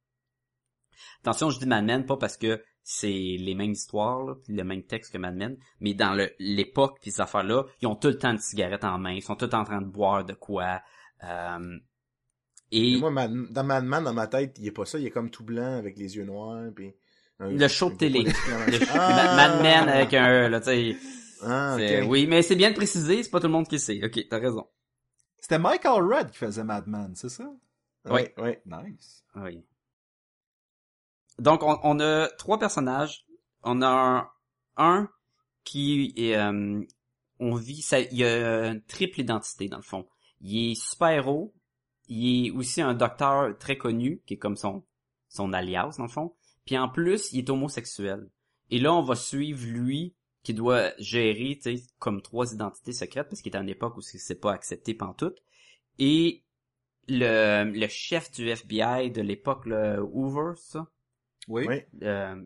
S4: Attention, je dis Mad Men pas parce que c'est les mêmes histoires, là, le même texte que Mad Men, mais dans l'époque puis ces affaires-là, ils ont tout le temps une cigarette en main, ils sont tout en train de boire de quoi. Et
S1: Mais moi, dans Mad Men, dans ma tête, il est pas ça. Il est comme tout blanc avec les yeux noirs. Puis un-
S4: le show de télé,
S1: gros
S4: le
S1: point
S4: Ma- Mad Men avec un, E, là, tu sais.
S1: Ah.
S4: Oui, mais c'est bien de préciser, c'est pas tout le monde qui sait. Ok, t'as raison.
S3: c'était Michael Red qui faisait Madman, c'est ça?
S1: Ouais, ouais.
S3: Nice.
S4: Oui. Donc, on, on a trois personnages. On a un, un qui est... euh, on vit... Ça, il y a une triple identité, dans le fond. Il est super-héros. Il est aussi un docteur très connu, qui est comme son, son alias, dans le fond. Puis en plus, il est homosexuel. Et là, on va suivre lui, qui doit gérer, tu sais, comme trois identités secrètes, parce qu'il est à une époque où c'est pas accepté pantoute. Et le, le chef du FBI de l'époque, le Hoover, ça,
S3: Oui.
S1: Oui.
S4: euh,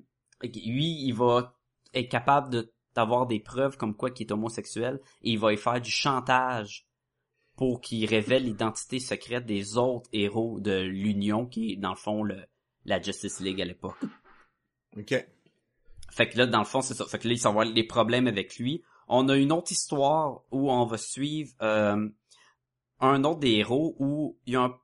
S4: lui, il va être capable de d'avoir des preuves comme quoi qu'il est homosexuel et il va y faire du chantage pour qu'il révèle l'identité secrète des autres héros de l'Union qui est dans le fond le la Justice League à l'époque.
S1: Ok.
S4: Fait que là, dans le fond, c'est ça. Fait que là, il va avoir des problèmes avec lui. On a une autre histoire où on va suivre euh, un autre des héros où il a un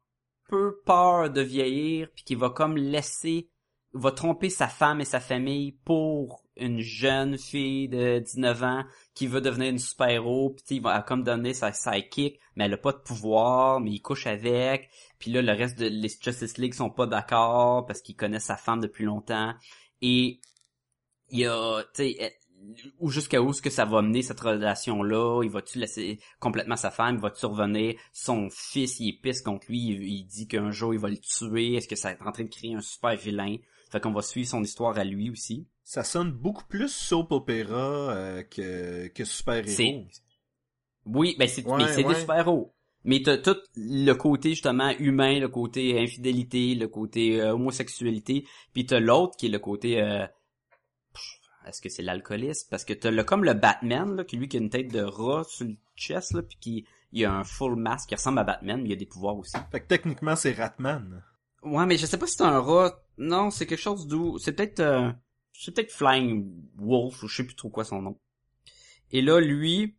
S4: peu peur de vieillir puis qu'il va comme laisser va tromper sa femme et sa famille pour une jeune fille de 19 ans qui veut devenir une super-héros, puis il va comme donner sa sidekick, mais elle a pas de pouvoir, mais il couche avec, puis là, le reste de les Justice League sont pas d'accord parce qu'ils connaissent sa femme depuis longtemps, et il y a, tu ou jusqu'à où est-ce que ça va mener cette relation-là, il va-tu laisser complètement sa femme, il va-tu revenir, son fils, il pisse contre lui, il, il dit qu'un jour il va le tuer, est-ce que ça est en train de créer un super vilain, fait qu'on va suivre son histoire à lui aussi.
S3: Ça sonne beaucoup plus soap opéra euh, que, que super-héros.
S4: C'est- Oui, ben c'est
S1: Ouais, ouais.
S4: des super-héros. Mais t'as tout le côté justement humain, le côté infidélité, le côté euh, homosexualité, puis t'as l'autre qui est le côté euh, est-ce que c'est l'alcoolisme? Parce que t'as le comme le Batman là, qui lui qui a une tête de rat sur le chest là, puis qui il a un full masque qui ressemble à Batman, mais il a des pouvoirs aussi.
S3: Fait que techniquement, c'est Ratman.
S4: Ouais, mais je sais pas si c'est un rat. Non, c'est quelque chose d'où. C'est peut-être. euh, C'est peut-être Flying Wolf, ou je sais plus trop quoi son nom. Et là, lui,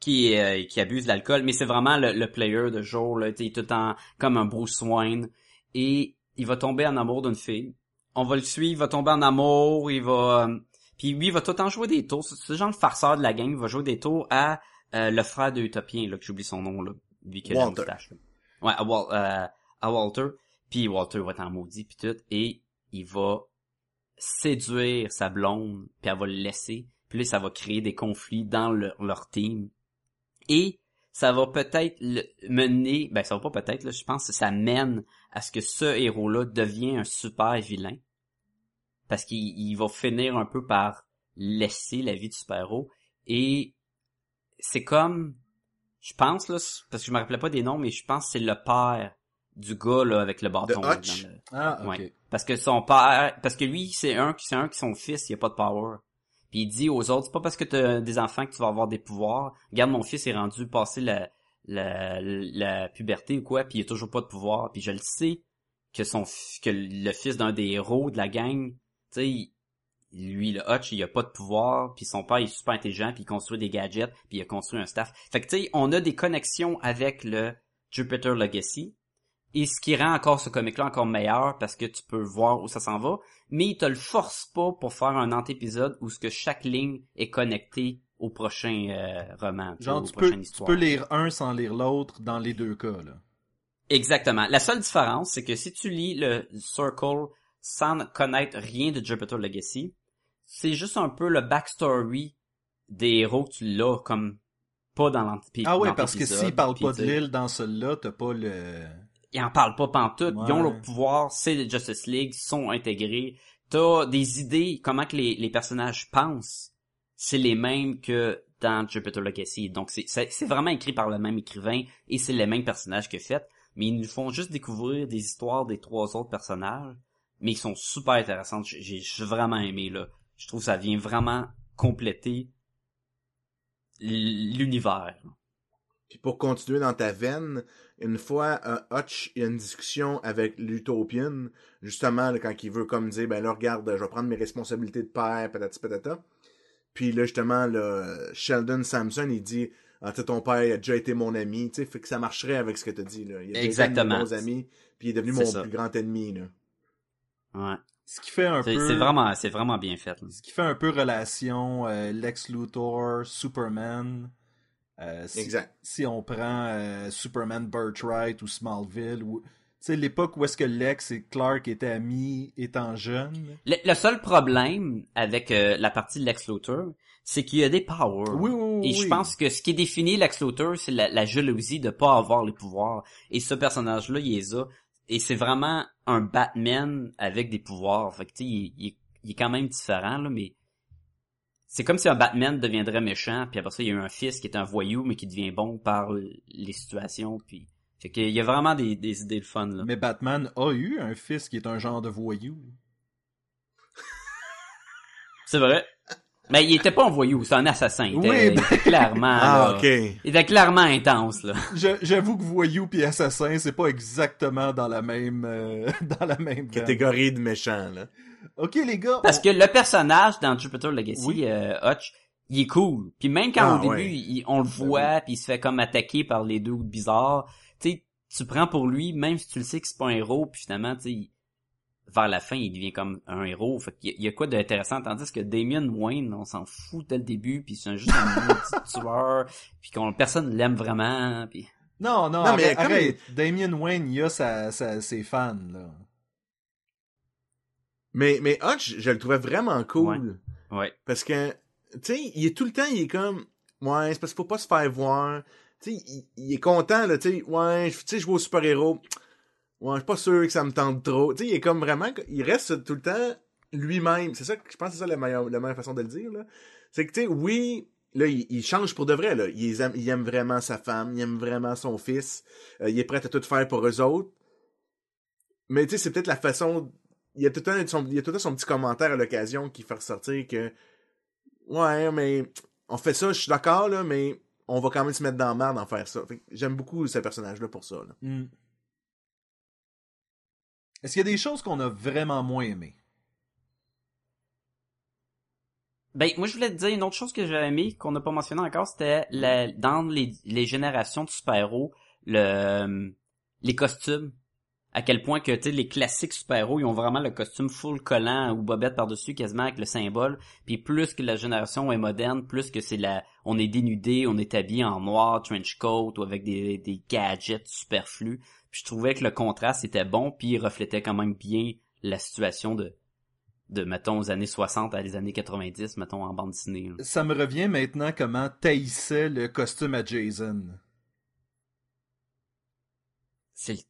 S4: qui euh, qui abuse de l'alcool, mais c'est vraiment le, le player de jour, là, il est tout le temps comme un Bruce Wayne. Et il va tomber en amour d'une fille. On va le suivre, il va tomber en amour, il va. euh, puis lui, il va tout le temps jouer des tours. C'est le genre de farceur de la gang, il va jouer des tours à euh, le frère de Utopien, là, que j'oublie son nom, là. Lui qui a la
S1: Walter.
S4: moustache, là. Ouais, à, Wal- euh, à Walter. Puis Walter va être en maudit puis tout et il va séduire sa blonde puis elle va le laisser. Puis là ça va créer des conflits dans le- leur team. Et ça va peut-être mener, ben ça va pas peut-être je pense que ça mène à ce que ce héros-là devient un super vilain. Parce qu'il il va finir un peu par laisser la vie du super-héros et c'est comme je pense là parce que je me rappelais pas des noms mais je pense que c'est le père du gars là avec le bâton. là, le-
S3: Ah, ok.
S4: Ouais. Parce que son père, parce que lui, c'est un, c'est un qui son fils, il a pas de power. Puis il dit aux autres, c'est pas parce que t'as des enfants que tu vas avoir des pouvoirs. Regarde, mon fils est rendu passer la, la, la puberté ou quoi, puis il a toujours pas de pouvoir. Puis je le sais que son, que le fils d'un des héros de la gang, tu sais, lui, le Hutch, il a pas de pouvoir, puis son père il est super intelligent, puis il construit des gadgets, puis il a construit un staff. Fait que tu sais, on a des connexions avec le Jupiter Legacy, et ce qui rend encore ce comic-là encore meilleur parce que tu peux voir où ça s'en va, mais il te le force pas pour faire un antépisode où ce que chaque ligne est connectée au prochain euh, roman,
S3: Genre, tu peux, tu peux lire un sans lire l'autre dans les deux cas, là.
S4: Exactement. La seule différence, c'est que si tu lis le Circle sans connaître rien de Jupiter Legacy, c'est juste un peu le backstory des héros que tu l'as comme pas dans l'antépisode.
S3: Ah ouais, parce que s'ils parlent pas de l'île dans celui-là, t'as pas le...
S4: ils en parlent pas pantoute. Ils ont
S3: Ouais.
S4: le pouvoir, c'est les Justice League, ils sont intégrés. T'as des idées, comment que les, les personnages pensent, c'est les mêmes que dans Jupiter Legacy. Donc c'est vraiment écrit par le même écrivain et c'est les mêmes personnages que fait. Mais ils nous font juste découvrir des histoires des trois autres personnages, mais ils sont super intéressantes. J'ai j'ai vraiment aimé là. Je trouve que ça vient vraiment compléter l'univers.
S1: Puis pour continuer dans ta veine, une fois euh, Hutch il y a une discussion avec l'Utopian, justement là, quand il veut comme dire ben là regarde, je vais prendre mes responsabilités de père, patati patata. Puis là justement là, Sheldon Sampson il dit ah, tu sais, ton père il a déjà été mon ami, tu sais, fait que ça marcherait avec ce que tu dis là. Il a déjà été un de
S4: Exactement.
S1: bons amis, puis il est devenu mon
S4: ça.
S1: plus grand ennemi là.
S4: Ouais.
S3: Ce qui fait un
S4: C'est
S3: peu...
S4: c'est vraiment c'est vraiment bien fait. là.
S3: Ce qui fait un peu relation euh, Lex Luthor, Superman. Euh, si,
S1: Exact.
S3: si on prend euh, Superman Birthright ou Smallville, ou tu sais l'époque où est-ce que Lex et Clark étaient amis étant jeunes.
S4: Le, le seul problème avec euh, la partie de Lex Luthor, c'est qu'il y a des powers.
S3: Oui, oui, oui.
S4: Et je pense que ce qui définit Lex Luthor, c'est la, la jalousie de pas avoir les pouvoirs. Et ce personnage-là, il les a. Et c'est vraiment un Batman avec des pouvoirs. Fait que tu sais, il, il- il est quand même différent, là, mais c'est comme si un Batman deviendrait méchant, puis après ça, il y a eu un fils qui est un voyou, mais qui devient bon par les situations, puis... Fait qu'il y a vraiment des, des idées de fun, là.
S3: Mais Batman a eu un fils qui est un genre de voyou.
S4: C'est vrai. Mais il était pas un voyou, c'est un assassin. Il était,
S3: Oui,
S4: il était clairement.
S1: Ah,
S4: là,
S1: ok.
S4: Il était clairement intense, là.
S3: Je- J'avoue que voyou puis assassin, c'est pas exactement dans la même euh, dans la même.
S1: Catégorie de méchants là.
S3: Ok les gars,
S4: Parce
S3: on-
S4: que le personnage dans Jupiter Legacy,
S3: Oui.
S4: euh, Hutch, il est cool. Puis même quand
S1: Ah,
S4: au début,
S1: ouais.
S4: il- on le voit, puis il se fait comme attaquer par les deux bizarres, tu sais, tu prends pour lui, même si tu le sais que c'est pas un héros, puis finalement, tu sais, vers la fin, il devient comme un héros. Fait qu'il y a- il y a quoi d'intéressant, tandis que Damien Wayne, on s'en fout dès le début, puis c'est un- juste un maudit tueur, puis qu'on personne l'aime vraiment, puis...
S3: Non, non,
S1: Non, mais comme-
S3: arrête. Damien Wayne, il a sa, sa- ses fans, là.
S1: Mais, mais Hutch, je le trouvais vraiment cool.
S4: Ouais.
S1: Parce que, tu sais, il est tout le temps, il est comme, ouais, c'est parce qu'il faut pas se faire voir. Tu sais, il, il est content, là, tu sais, ouais, je- tu sais, je vais au super-héros. Ouais, je suis pas sûr que ça me tente trop. Tu sais, il est comme vraiment, il reste tout le temps lui-même. C'est ça que je pense que c'est ça la meilleure, la meilleure façon de le dire, là. C'est que, tu sais, oui, là, il, change pour de vrai, là. Il aime, il aime vraiment sa femme, il aime vraiment son fils. Euh, il est prêt à tout faire pour eux autres. Mais, tu sais, c'est peut-être la façon il y a tout le temps son, il y a tout le temps son petit commentaire à l'occasion qui fait ressortir que ouais mais on fait ça je suis d'accord là mais on va quand même se mettre dans la merde en faire ça j'aime beaucoup ce personnage là pour ça.
S3: Hmm. Est-ce qu'il y a des choses qu'on a vraiment moins aimées?
S4: Ben, moi, je voulais te dire une autre chose que j'avais aimé, qu'on n'a pas mentionné encore, c'était dans les, générations de super-héros, le, les costumes. À quel point que, tu sais, les classiques super-héros, ils ont vraiment le costume full collant ou bobette par-dessus, quasiment avec le symbole. Puis plus que la génération est moderne, plus que c'est la, on est dénudé, on est habillé en noir, trench coat ou avec des, des gadgets superflus. Puis je trouvais que le contraste était bon, puis il reflétait quand même bien la situation de, de, mettons, aux années 60 à les années 90, mettons, en bande dessinée. là.
S3: Ça me revient maintenant comment taillissait le costume à Jason.
S4: C'est le...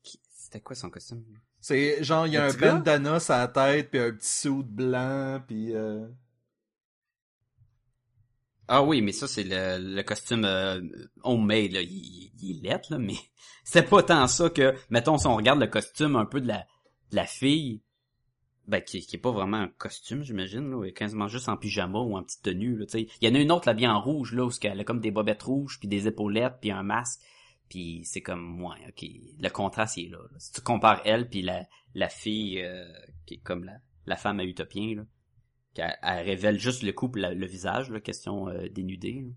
S4: C'était quoi son costume?
S3: C'est genre, il y a un bandana sur la tête, puis un petit suit blanc, puis... euh,
S4: Ah oui, mais ça, c'est le, le costume euh, homemade, là. Il, il est lettre, là, mais c'est pas tant ça que, mettons, si on regarde le costume un peu de la, de la fille, ben, qui, qui est pas vraiment un costume, j'imagine, là, quasiment juste en pyjama ou en petite tenue, là, tu sais. Il y en a une autre, là, bien en rouge, là, où elle a comme des bobettes rouges, puis des épaulettes, puis un masque, puis c'est comme, ouais, ok, le contraste, il est là, là. Si tu compares elle, puis la, la fille, euh, qui est comme la, la femme à Utopien, là, qu'elle elle révèle juste le couple, la- le visage, là, question euh, dénudée. là.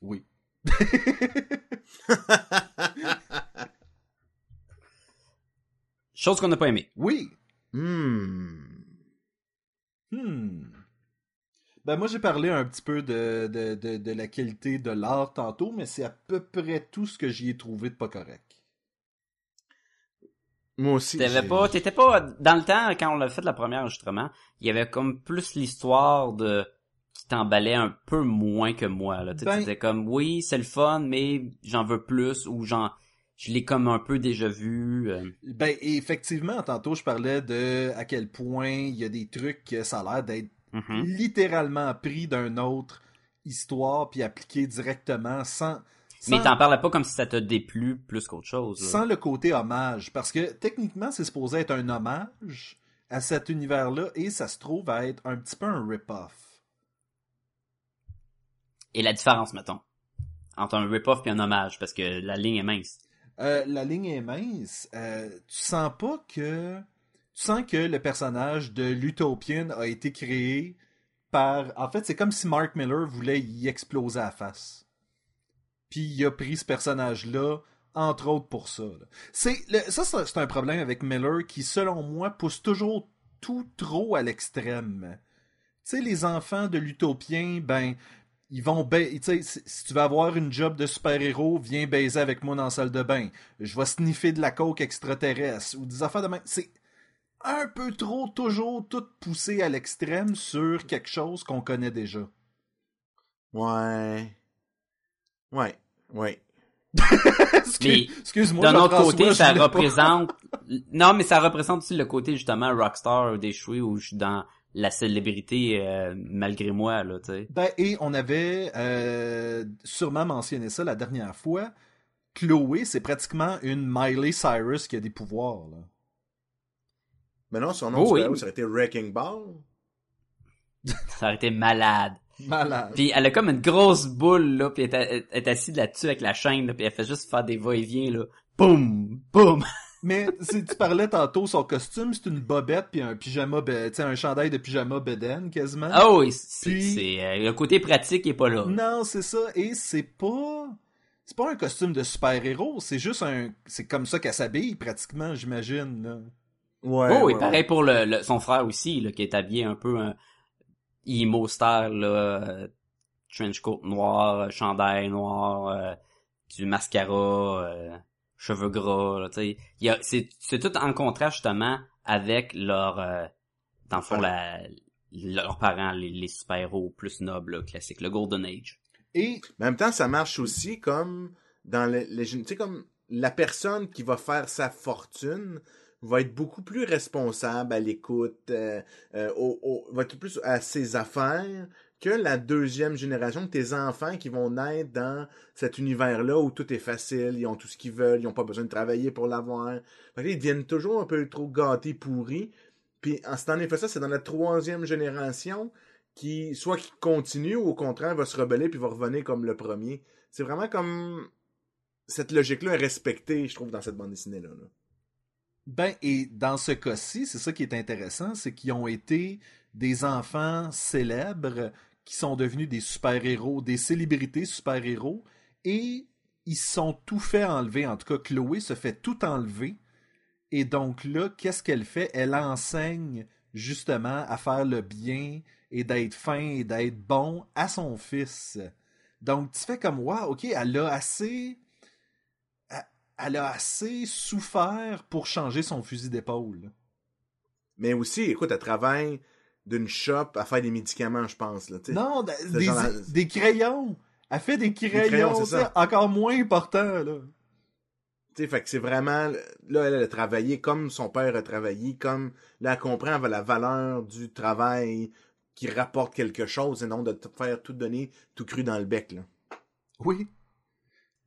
S3: Oui.
S4: Chose qu'on n'a pas aimé.
S3: Oui.
S1: Hmm.
S3: Hmm. Ben moi j'ai parlé un petit peu de, de, de, de la qualité de l'art tantôt, mais c'est à peu près tout ce que j'y ai trouvé de pas correct.
S1: Moi aussi.
S4: T'avais pas, t'étais pas, dans le temps, quand on l'a fait le premier enregistrement, il y avait comme plus l'histoire de, qui t'emballait un peu moins que moi, là. Tu sais,
S3: Ben-
S4: T'étais comme, oui, c'est le fun, mais j'en veux plus, ou j'en, je l'ai comme un peu déjà vu. euh.
S3: Ben effectivement, tantôt je parlais de à quel point il y a des trucs que ça a l'air d'être
S4: Mhm.
S3: littéralement pris d'une autre histoire puis appliqué directement sans, sans,
S4: Mais t'en parlais pas comme si ça te déplu plus qu'autre chose. là.
S3: sans le côté hommage. Parce que techniquement, c'est supposé être un hommage à cet univers-là et ça se trouve à être un petit peu un rip-off.
S4: Et la différence, mettons, entre un rip-off et un hommage, parce que la ligne est mince.
S3: Euh, la ligne est mince. Euh, tu sens pas que. Tu sens que le personnage de l'Utopian a été créé par. En fait, c'est comme si Mark Miller voulait y exploser à la face. Puis il a pris ce personnage-là, entre autres pour ça. C'est ça, c'est un problème avec Miller qui, selon moi, pousse toujours tout trop à l'extrême. Tu sais, les enfants de l'Utopien, ben, ils vont ba- tu sais, si, tu veux avoir une job de super-héros, viens baiser avec moi dans la salle de bain. Je vais sniffer de la coke extraterrestre ou des affaires de même. C'est un peu trop toujours tout poussé à l'extrême sur quelque chose qu'on connaît déjà.
S1: Ouais. Ouais. Ouais.
S3: Excuse- Excuse-moi.
S4: D'un autre côté, ça représente... Non, mais ça représente aussi le côté, justement, rockstar d'échouer où je suis dans la célébrité euh, malgré moi, là, tu sais.
S3: Ben, et on avait euh, sûrement mentionné ça la dernière fois. Chloé, c'est pratiquement une Miley Cyrus qui a des pouvoirs. Là.
S1: Mais non, son nom
S4: Oh,
S1: de
S4: oui.
S1: super-héros, ça aurait été Wrecking Ball.
S4: Ça aurait été malade.
S3: Malade.
S4: Puis elle a comme une grosse boule, là, puis elle est, elle est assise là-dessus avec la chaîne, là, puis elle fait juste faire des va-et-vient, là. Boum! Boum!
S3: Mais si tu parlais tantôt, son costume, c'est une bobette puis un pyjama, tu sais, un chandail de pyjama beden quasiment.
S4: Ah oui, c'est,
S3: Puis-
S4: c'est, euh, le côté pratique est pas là.
S3: Non, c'est ça. Et c'est pas. C'est pas un costume de super-héros, c'est juste un. C'est comme ça qu'elle s'habille, pratiquement, j'imagine.
S1: Ouais,
S4: oh, et pareil
S1: ouais.
S4: pour le, le- son frère aussi, là, qui est habillé un peu un emo style, là, euh, trench coat noir, euh, chandail noir, euh, du mascara, euh, cheveux gras, là, tu sais. C'est tout en contraste, justement, avec leur, euh, dans le fond, la, leurs parents, les, les super-héros plus nobles, là, classiques, le Golden Age.
S3: Et
S1: en même temps, ça marche aussi comme dans les, les tu sais, comme la personne qui va faire sa fortune va être beaucoup plus responsable à l'écoute, euh, euh, va être plus à ses affaires que la deuxième génération, tes enfants qui vont naître dans cet univers-là où tout est facile, ils ont tout ce qu'ils veulent, ils n'ont pas besoin de travailler pour l'avoir. Ils deviennent toujours un peu trop gâtés, pourris. Puis en en effet ça, c'est dans la troisième génération qui soit qui continue ou au contraire va se rebeller puis va revenir comme le premier. C'est vraiment comme cette logique-là est respectée, je trouve, dans cette bande dessinée-là. là.
S3: Ben, et dans ce cas-ci, c'est ça qui est intéressant, c'est qu'ils ont été des enfants célèbres qui sont devenus des super-héros, des célébrités super-héros, et ils sont tout fait enlever. En tout cas, Chloé se fait tout enlever. Et donc là, qu'est-ce qu'elle fait? Elle enseigne justement à faire le bien et d'être fin et d'être bon à son fils. Donc tu fais comme, wow, ok, elle a assez elle a assez souffert pour changer son fusil d'épaule.
S1: Mais aussi, écoute, elle travaille d'une shop à faire des médicaments, je pense. Là.
S3: Non, des,
S1: genre la-
S3: des crayons. Elle fait des crayons,
S1: crayons, ça.
S3: encore moins important, là.
S1: Tu sais, fait que c'est vraiment... Là, elle a travaillé comme son père a travaillé, comme... Là, elle comprend la valeur du travail qui rapporte quelque chose et non de te faire tout donner tout cru dans le bec, là.
S3: Oui.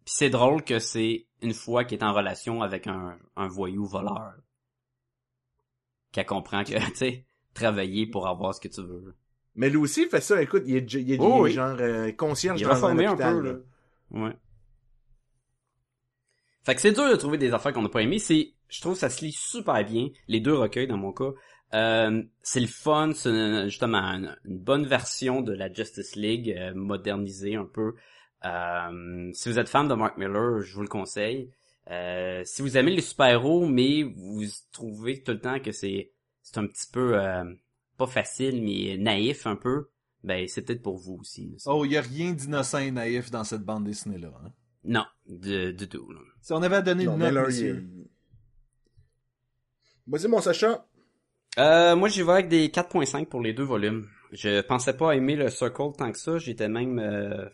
S4: Puis c'est drôle que c'est une fois qu'il est en relation avec un, un voyou voleur. Qu'elle comprend que, tu sais, travailler pour avoir ce que tu veux.
S1: Mais lui aussi, il fait ça. Écoute, il est, il est,
S4: Oh
S1: il est
S4: oui.
S1: genre euh, concierge
S4: Il est
S1: dans
S4: reformé un
S1: hôpital,
S4: peu,
S1: là.
S4: là. Ouais. Fait que c'est dur de trouver des affaires qu'on n'a pas aimées. C'est, je trouve que ça se lit super bien. Les deux recueils, dans mon cas. Euh, c'est le fun, c'est une- justement une, une bonne version de la Justice League, euh, modernisée un peu. Euh, si vous êtes fan de Mark Miller, je vous le conseille. Euh, si vous aimez les super-héros, mais vous trouvez tout le temps que c'est c'est un petit peu euh, pas facile, mais naïf un peu, ben c'est peut-être pour vous aussi. là.
S3: Oh, il y a rien d'innocent et naïf dans cette bande dessinée-là. Hein?
S4: Non, de, du tout. là.
S3: Si on avait à donner une note,
S1: Miller,
S3: monsieur.
S1: Vas-y, mon Sacha.
S4: Euh, moi, j'y vais avec des 4.5 pour les deux volumes. Je pensais pas aimer le Circle tant que ça. J'étais même euh,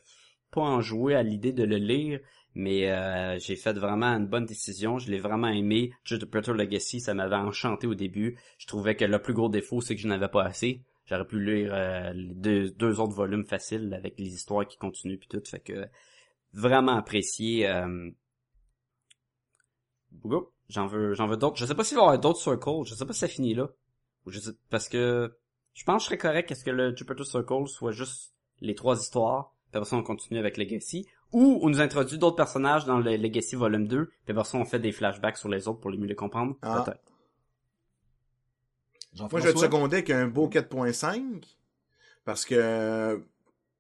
S4: pas enjoué à l'idée de le lire, mais euh, j'ai fait vraiment une bonne décision. Je l'ai vraiment aimé. Jupiter Legacy, ça m'avait enchanté au début. Je trouvais que le plus gros défaut, c'est que je n'avais pas assez. J'aurais pu lire euh, deux, autres volumes faciles avec les histoires qui continuent puis tout. Fait que vraiment apprécié. Euh... J'en veux, j'en veux d'autres. Je sais pas s'il va y avoir d'autres Circles. Je sais pas si ça finit là. Ou je sais, parce que je pense que je serais correct est-ce que le Jupiter Circle soit juste les trois histoires, puis après ça on continue avec Legacy, ou on nous introduit d'autres personnages dans le Legacy volume 2, puis après ça on fait des flashbacks sur les autres pour les mieux les comprendre.
S1: Ah.
S4: Peut-être.
S1: Moi, je vais te seconder avec un beau 4.5. Parce que euh,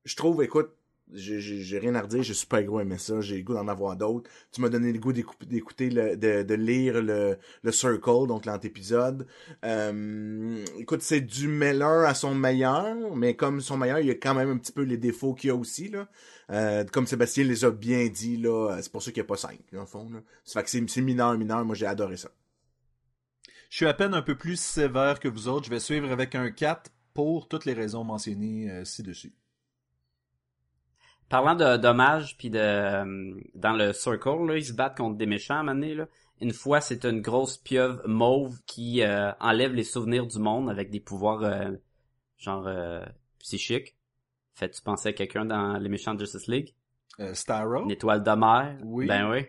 S1: je trouve, écoute, j'ai- rien à redire, j'ai super gros aimé ça, j'ai le goût d'en avoir d'autres. Tu m'as donné le goût d'écou- d'écouter, de, de lire le, le Circle, donc l'antépisode. Euh, écoute, c'est du meilleur à son meilleur, mais comme son meilleur, il y a quand même un petit peu les défauts qu'il y a aussi. Là. Euh, comme Sébastien les a bien dit, là, c'est pour ça qu'il n'y a pas 5, dans le fond. Là. Ça fait que c'est c'est mineur, mineur, moi j'ai adoré ça.
S3: Je suis à peine un peu plus sévère que vous autres. Je vais suivre avec un 4 pour toutes les raisons mentionnées euh, ci-dessus.
S4: Parlant de dommages puis de euh, dans le Circle, là, ils se battent contre des méchants à un moment donné, là. Une fois, c'est une grosse pieuvre mauve qui euh, enlève les souvenirs du monde avec des pouvoirs euh, genre euh, psychiques. Fais-tu penser à quelqu'un dans les méchants de Justice League?
S3: Euh, Starro?
S4: Une étoile de mer?
S3: Oui.
S4: Ben oui.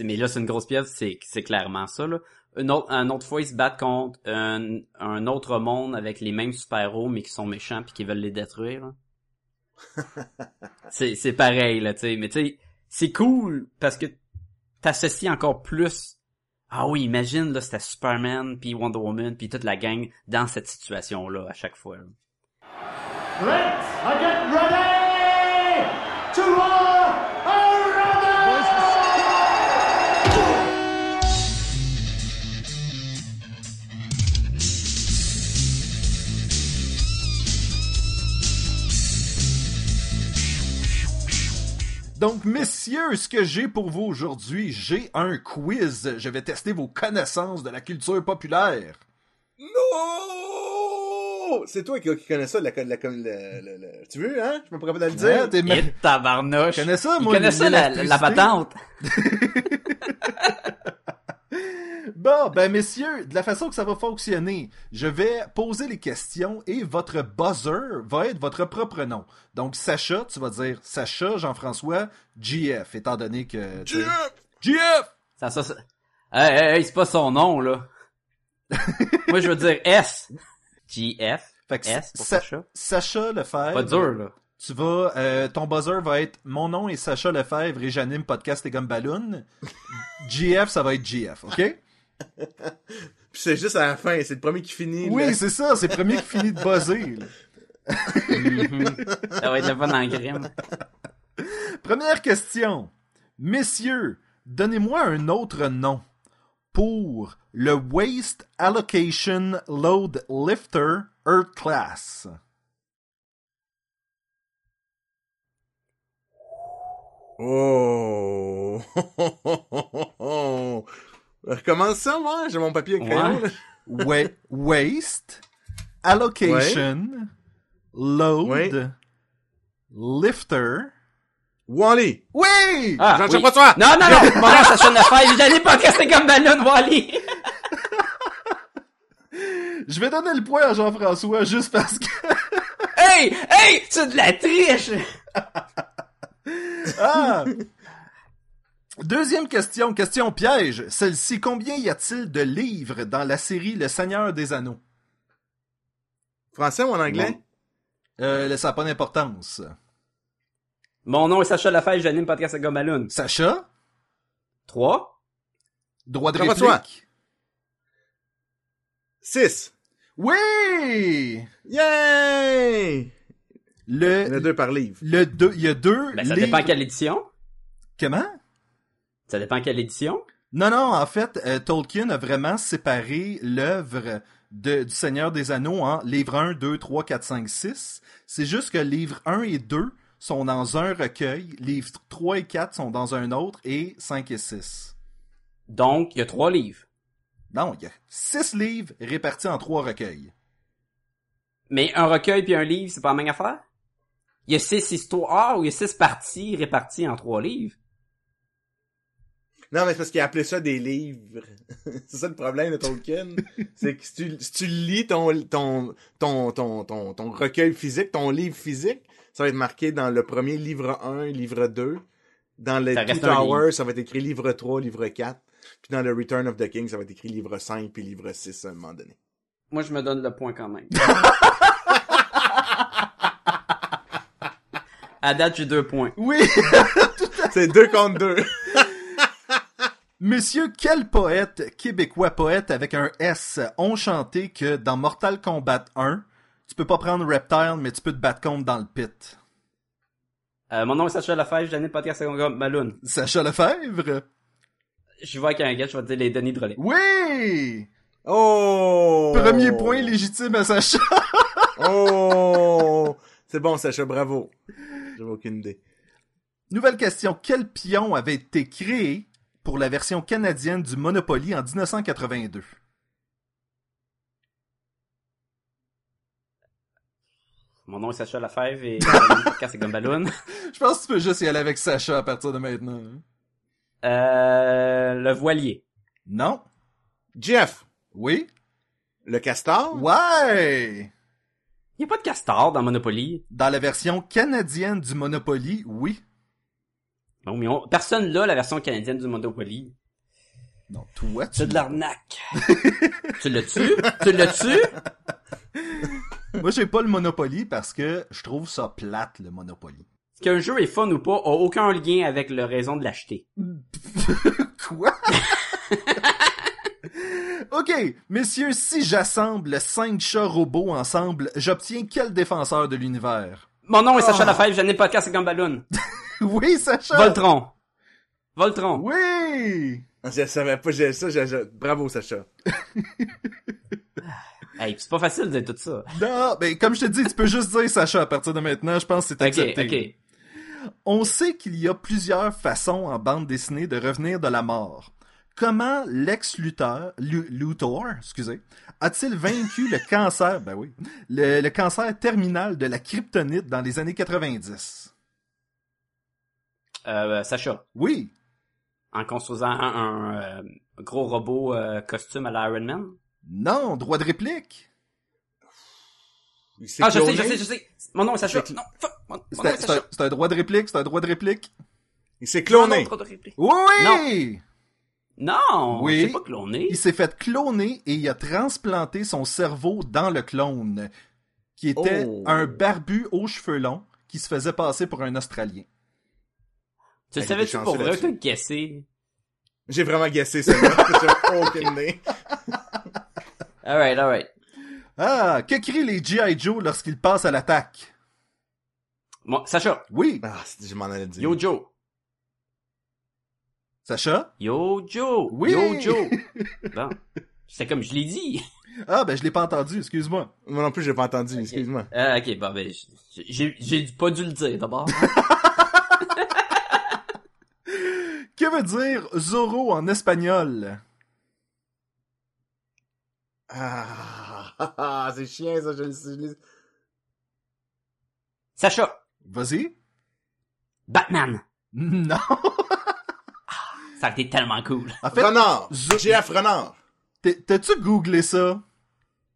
S4: Mais là, c'est une grosse pièce, c'est, c'est clairement ça, là. Une autre, un autre fois, ils se battent contre un, un autre monde avec les mêmes super-héros, mais qui sont méchants puis qui veulent les détruire, là. c'est, pareil, là, tu sais. Mais tu sais, c'est cool parce que t'associes encore plus Ah oui, imagine, là, c'était Superman, puis Wonder Woman, puis toute la gang dans cette situation-là à chaque fois.
S3: Donc, messieurs, ce que j'ai pour vous aujourd'hui, j'ai un quiz. Je vais tester vos connaissances de la culture populaire.
S1: Non! C'est toi qui, qui connais ça, la, Tu veux, hein? Je me pourrais pas le
S3: Ouais,
S1: dire.
S3: t'es ma-
S4: Et tabarnouche!
S3: Je connais ça, moi,
S4: connaît ça, la, patente!
S3: Bon, ben messieurs, de la façon que ça va fonctionner, je vais poser les questions et votre buzzer va être votre propre nom. Donc Sacha, tu vas dire Sacha Jean-François GF, étant donné que... sais- GF!
S4: Ça, ça, ça... Hey, hey, hey, c'est pas son nom, là. Moi, je veux dire S. GF.
S3: Fait que
S4: S pour
S3: Sa-
S4: Sacha?
S3: Sacha Lefebvre.
S4: Pas dur, là.
S3: Tu vas, euh, ton buzzer va être mon nom est Sacha Lefebvre et j'anime podcast et gomme ballon. GF, ça va être GF, ok?
S1: Puis c'est juste à la fin, c'est le premier qui finit.
S3: Oui,
S1: là.
S3: c'est ça, c'est le premier qui finit de buzzer. là.
S4: Ça va être le fun en.
S3: Première question. Messieurs, donnez-moi un autre nom pour le Waste Allocation Load Lifter Earth Class.
S1: Oh! Recommence ça, moi? J'ai mon papier avec crayon,
S4: Ouais.
S3: waste Allocation Load
S1: Ouais.
S3: Lifter.
S1: Wally!
S3: Oui!
S4: Ah,
S1: Jean-Jacques
S4: oui. Non, non, non! Mon nom, Sacha Lefebvre. J'ai pas casté comme ballon, Wally!
S3: Je vais donner le point à Jean-François juste parce que...
S4: Hey! Hey! C'est de la triche!
S3: Ah! Deuxième question, question piège. Celle-ci, combien y a-t-il de livres dans la série Le Seigneur des Anneaux?
S1: Français ou en anglais?
S3: Euh, ça n'a pas d'importance.
S4: Mon nom est Sacha Lefebvre, j'anime podcast à Gomaloon.
S3: Sacha,
S4: 3.
S3: droit de
S1: Jean-François?
S3: réplique?
S1: 6.
S3: Oui!
S1: Yay! Il y en a
S3: Le,
S1: deux par livre.
S3: le deux, il y a deux
S4: Ben, ça
S3: livres.
S4: dépend quelle édition.
S3: Comment?
S4: Ça dépend quelle édition?
S3: Non, non, en fait, euh, Tolkien a vraiment séparé l'œuvre du Seigneur des Anneaux en livre 1, 2, 3, 4, 5, 6. C'est juste que livre 1 et 2 sont dans un recueil, livres 3 et 4 sont dans un autre, et 5 et 6.
S4: Donc, il y a trois livres.
S3: Non, il y a 6 livres répartis en trois recueils.
S4: Mais un recueil puis un livre, c'est pas la même affaire? Il y a six histoires ou il y a six parties réparties en trois livres?
S1: Non, mais c'est parce qu'il a appelé ça des livres. c'est ça le problème de Tolkien. c'est que si tu, si tu lis ton, ton, ton, ton, ton, ton recueil physique, ton livre physique, ça va être marqué dans le premier livre 1, livre 2. Dans le
S4: Ça
S1: Two Towers, ça va être écrit livre 3, livre 4. Puis dans le Return of the King, ça va être écrit livre 5 puis livre 6 à un moment donné.
S4: Moi, je me donne le point quand même. à date, j'ai deux points.
S3: Oui!
S1: C'est deux contre deux.
S3: Monsieur, quel poète québécois poète avec un S ont chanté que dans Mortal Kombat 1, tu peux pas prendre Reptile, mais tu peux te battre contre dans le pit?
S4: Euh, mon nom est Sacha Lefebvre, j'anime podcast à Gomaloon.
S3: Sacha Lefebvre?
S4: Je vais avec un gars, je vais te dire les Denis Drolet.
S3: Oui!
S1: Oh!
S3: Premier point légitime à Sacha.
S1: Oh! C'est bon, Sacha, bravo. J'avais aucune idée.
S3: Nouvelle question. Quel pion avait été créé pour la version canadienne du Monopoly en 1982?
S4: Mon nom est Sacha Lefebvre et j'anime podcast à Gomaloon.
S3: Je pense que tu peux juste y aller avec Sacha à partir de maintenant.
S4: Euh, le voilier.
S3: Non?
S1: Jeff,
S3: Oui?
S1: le castor?
S3: Ouais!
S4: Il y a pas de castor dans Monopoly.
S3: Dans la version canadienne du Monopoly, oui.
S4: Non, mais on- personne là la version canadienne du Monopoly.
S3: Non, toi, tu...
S4: C'est de l'arnaque. tu le tues? Tu le tues?
S3: Moi, j'ai pas le Monopoly parce que je trouve ça plate, le Monopoly.
S4: Qu'un jeu est fun ou pas a aucun lien avec la raison de l'acheter.
S3: Quoi? OK, messieurs, si j'assemble cinq chats robots ensemble, j'obtiens quel défenseur de l'univers?
S4: Mon nom est. Sacha Lafèvre, j'anime podcast avec Gumballoon.
S3: Oui, Sacha!
S4: Voltron. Voltron.
S3: Oui!
S1: Ah, Je savais pas, j'ai ça, j'ai- j'ai- bravo Sacha.
S4: Hey, c'est pas facile de dire tout ça.
S3: Non, ben comme je te dis, tu peux juste dire Sacha à partir de maintenant, je pense que c'est accepté.
S4: ok.
S3: On sait qu'il y a plusieurs façons en bande dessinée de revenir de la mort. Comment Lex Luthor, Lu- Luthor, excusez, a-t-il vaincu le cancer, ben oui, le, le cancer terminal de la kryptonite dans les années 90?
S4: Euh, Sacha,
S3: Oui.
S4: en construisant un, un, euh, gros robot euh, costume à la Iron Man?
S3: Non, droit de réplique.
S1: Il s'est
S4: Ah, je sais,
S1: cloné.
S4: je sais, je sais. Mon nom est Sacha. Non, fuck. Mon, mon
S3: C'est
S4: nom
S3: un,
S4: est
S3: c'est
S4: Sacha.
S3: un- c'est un droit de réplique, c'est un droit de réplique.
S1: Il s'est
S4: Non, non,
S1: cloné.
S4: de répliques.
S3: Oui!
S4: Non,
S3: Oui.
S4: c'est pas cloné.
S3: Il s'est fait cloner et il a transplanté son cerveau dans le clone, qui était
S1: Oh.
S3: un barbu aux cheveux longs qui se faisait passer pour un Australien.
S4: Tu savais-tu pour vrai t'as guessé?
S1: J'ai vraiment guessé ça. J'ai aucune idée.
S4: Alright, alright.
S3: Ah, que crient les G.I. Joe lorsqu'ils passent à l'attaque?
S4: Bon, Sacha.
S3: Oui,
S1: Ah, c'est- je m'en allais dire.
S4: Yo Joe.
S3: Sacha?
S4: Yo Joe.
S3: Oui.
S4: Yo Joe. bon. C'est comme je l'ai dit.
S3: Ah, ben je l'ai pas entendu, excuse-moi.
S1: Moi non plus, j'ai pas entendu, excuse-moi.
S4: Ah, ok, bon, ben, j'ai pas dû le dire d'abord.
S3: Que veut dire Zorro en espagnol?
S1: Ah, ah, ah, c'est chiant ça, je le sais.
S4: Sacha.
S3: Vas-y.
S4: Batman.
S3: Non.
S4: Ça a été tellement cool.
S3: En fait,
S1: Renard! GF Renard!
S3: t'as-tu googlé ça?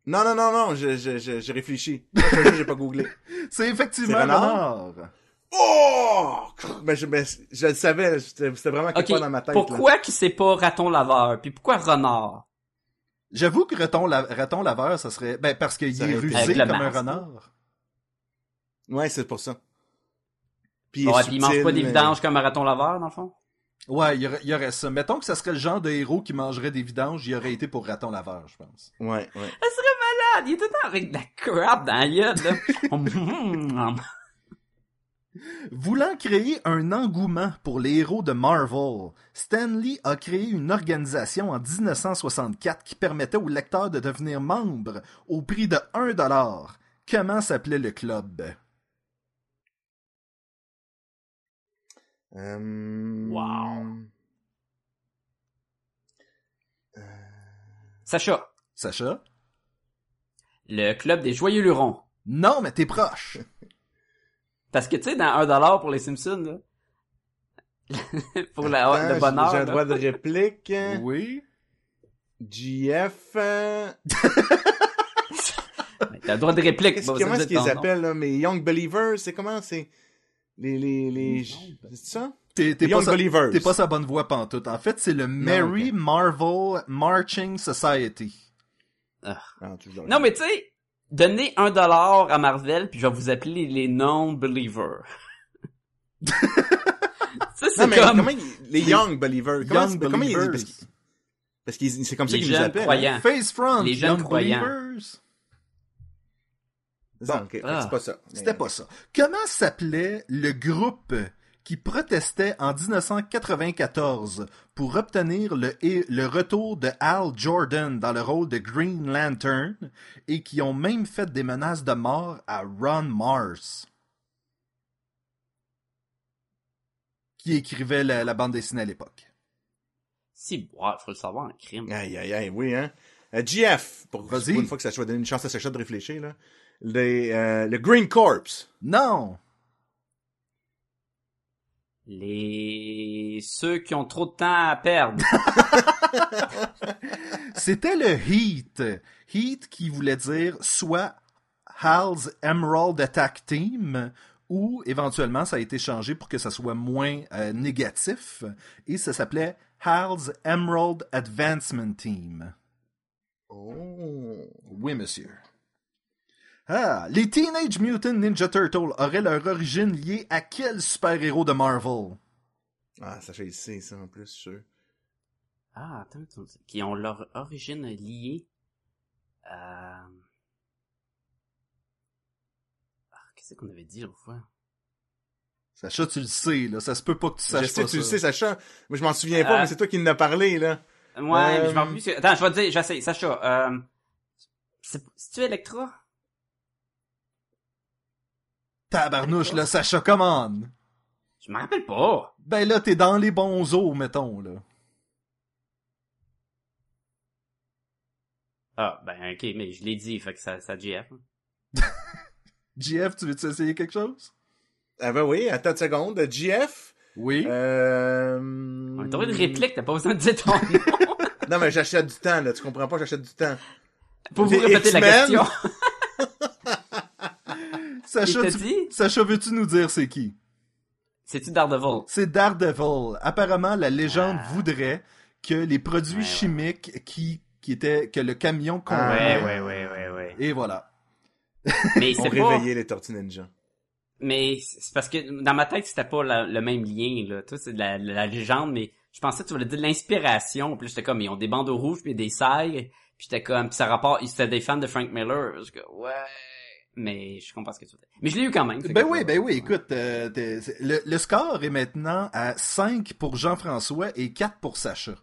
S1: Non, non, non, non, je- je- je- j'ai réfléchi. Je- J'ai pas googlé.
S3: C'est effectivement?
S1: Renard. Oh! Ben, je, ben, je le savais, c'était vraiment quelque part dans ma tête.
S4: pourquoi qu'il c'est pas raton laveur? Puis pourquoi renard?
S3: J'avoue que raton, la- raton laveur, ça serait... Ben, parce qu'il est rusé comme un renard.
S1: Ouais, c'est pour ça. Puis, il
S4: puis il mange pas des
S1: mais-
S4: vidanges comme un raton laveur, dans le fond?
S3: Ouais, il y aurait, il y aurait ça. Mettons que ça serait le genre de héros qui mangerait des vidanges, il aurait été pour raton laveur, je pense.
S1: Ouais, ouais.
S4: Ça serait malade! Il est tout le temps avec de la crap dans la gueule, là.
S3: Voulant créer un engouement pour les héros de Marvel, Stanley a créé une organisation en 1964 qui permettait aux lecteurs de devenir membres au prix de 1 dollar. Comment s'appelait le club?
S1: Euh...
S4: Wow. Sacha,
S3: Sacha?
S4: le club des joyeux lurons.
S3: Non, mais t'es proche.
S4: Parce que, tu sais, dans 1$ pour les Simpsons, là, pour la,
S1: Attends,
S4: le bonheur,
S1: J'ai un droit de réplique.
S3: Oui.
S1: GF. euh,
S4: T'as le droit de réplique.
S1: qu'est-ce- comment est-ce qu'ils appellent, là? Mais Young Believers, c'est comment? C'est. Les, les, les. C'est ça?
S3: T'es t'es
S1: Young
S3: pas,
S1: Believers.
S3: t'es pas sa bonne voix pantoute. En fait, c'est le Mary. Marvel Marching Society.
S1: Ah, toujours.
S4: Non, mais tu sais, donnez 1$ à Marvel, puis je vais vous appeler les non-believers. sais, c'est
S1: Non, mais
S4: comme
S1: comment ils- les Young Believers. Comment,
S3: Young
S1: c'est- comment ils-
S3: Believers.
S1: parce qu'ils- Parce que c'est comme ça qu'ils nous appellent. hein?
S4: croyants.
S3: Face Front,
S4: Les jeunes
S3: Young
S4: croyants.
S3: Believers.
S1: C'est ça, ok.
S4: Ah.
S1: C'est pas ça.
S3: C'était pas ça. Comment s'appelait le groupe qui protestait en 1994 pour obtenir le, et- le retour de Al Jordan dans le rôle de Green Lantern et qui ont même fait des menaces de mort à Ron Mars? Qui écrivait la, la bande dessinée à l'époque.
S4: Si, ouais, faut le savoir en crime.
S1: Aïe, aïe, aïe, oui, hein. Euh, GF, pour, pour
S3: Vas-y.
S1: une fois que ça soit donné une chance à Sacha de réfléchir, là. Les, euh, le Green Corps.
S3: Non!
S4: Les... Ceux qui ont trop de temps à perdre.
S3: C'était le Heat. Heat qui voulait dire soit Hal's Emerald Attack Team ou éventuellement ça a été changé pour que ça soit moins euh, négatif et ça s'appelait Hal's Emerald Advancement Team.
S1: Oh.
S3: Oui, monsieur. Ah, les Teenage Mutant Ninja Turtles auraient leur origine liée à quel super-héros de Marvel?
S1: Ah, Sacha, il sait ça, en plus, sûr.
S4: Ah, attends, attends, qui ont leur origine liée. Euh... Ah, qu'est-ce qu'on avait dit l'autre fois?
S3: Sacha, tu le sais, là. Ça se peut pas que tu
S1: Je
S3: saches
S1: sais,
S3: pas
S1: tu le
S3: ça.
S1: sais, Sacha. Moi, je m'en souviens pas,
S4: Euh,
S1: mais c'est toi qui en as parlé, là.
S4: Ouais, mais je m'en
S1: Euh,
S4: rappelle plus. que- Attends, je vais te dire, j'essaie. Sacha, euh... C'est tu Electra?
S3: Tabarnouche, là, Sacha, commande.
S4: Je me rappelle pas.
S3: Ben là, t'es dans les bons eaux, mettons, là.
S4: Ah, ben ok, mais je l'ai dit, fait que ça, ça GF.
S3: JF, tu veux-tu essayer quelque chose?
S1: Ah ben oui, attends une seconde. GF.
S3: Oui.
S1: Euh...
S4: On a trouvé une réplique, t'as pas besoin de dire ton nom.
S1: Non, mais j'achète du temps, là. Tu comprends pas, j'achète du temps.
S4: Pour vous répéter la question.
S3: Sacha, tu-
S4: dit?
S3: Sacha, veux-tu nous dire c'est qui?
S4: C'est-tu Daredevil?
S3: C'est Daredevil. Apparemment, la légende
S4: Ah.
S3: voudrait que les produits
S4: Ouais, ouais.
S3: chimiques qui, qui étaient, que le camion contenait.
S1: Ah.
S4: Ouais, ouais, ouais, ouais, ouais.
S3: Et voilà.
S4: Mais c'est pas...
S1: réveillait les Tortues Ninja.
S4: Mais c'est parce que dans ma tête, c'était pas la- le même lien, là. Toi, c'est de la, la légende, mais je pensais que tu voulais dire de l'inspiration. Puis j'étais comme, ils ont des bandeaux rouges puis des sailles. Puis j'étais comme, puis ça rapport, c'était des fans de Frank Miller. Je comme, ouais. Mais je comprends ce que tu veux dire. Mais je l'ai eu quand même.
S3: Ben
S4: que-
S3: oui, ben oui, écoute, euh, le, le score est maintenant à 5 pour Jean-François et 4 pour Sacha.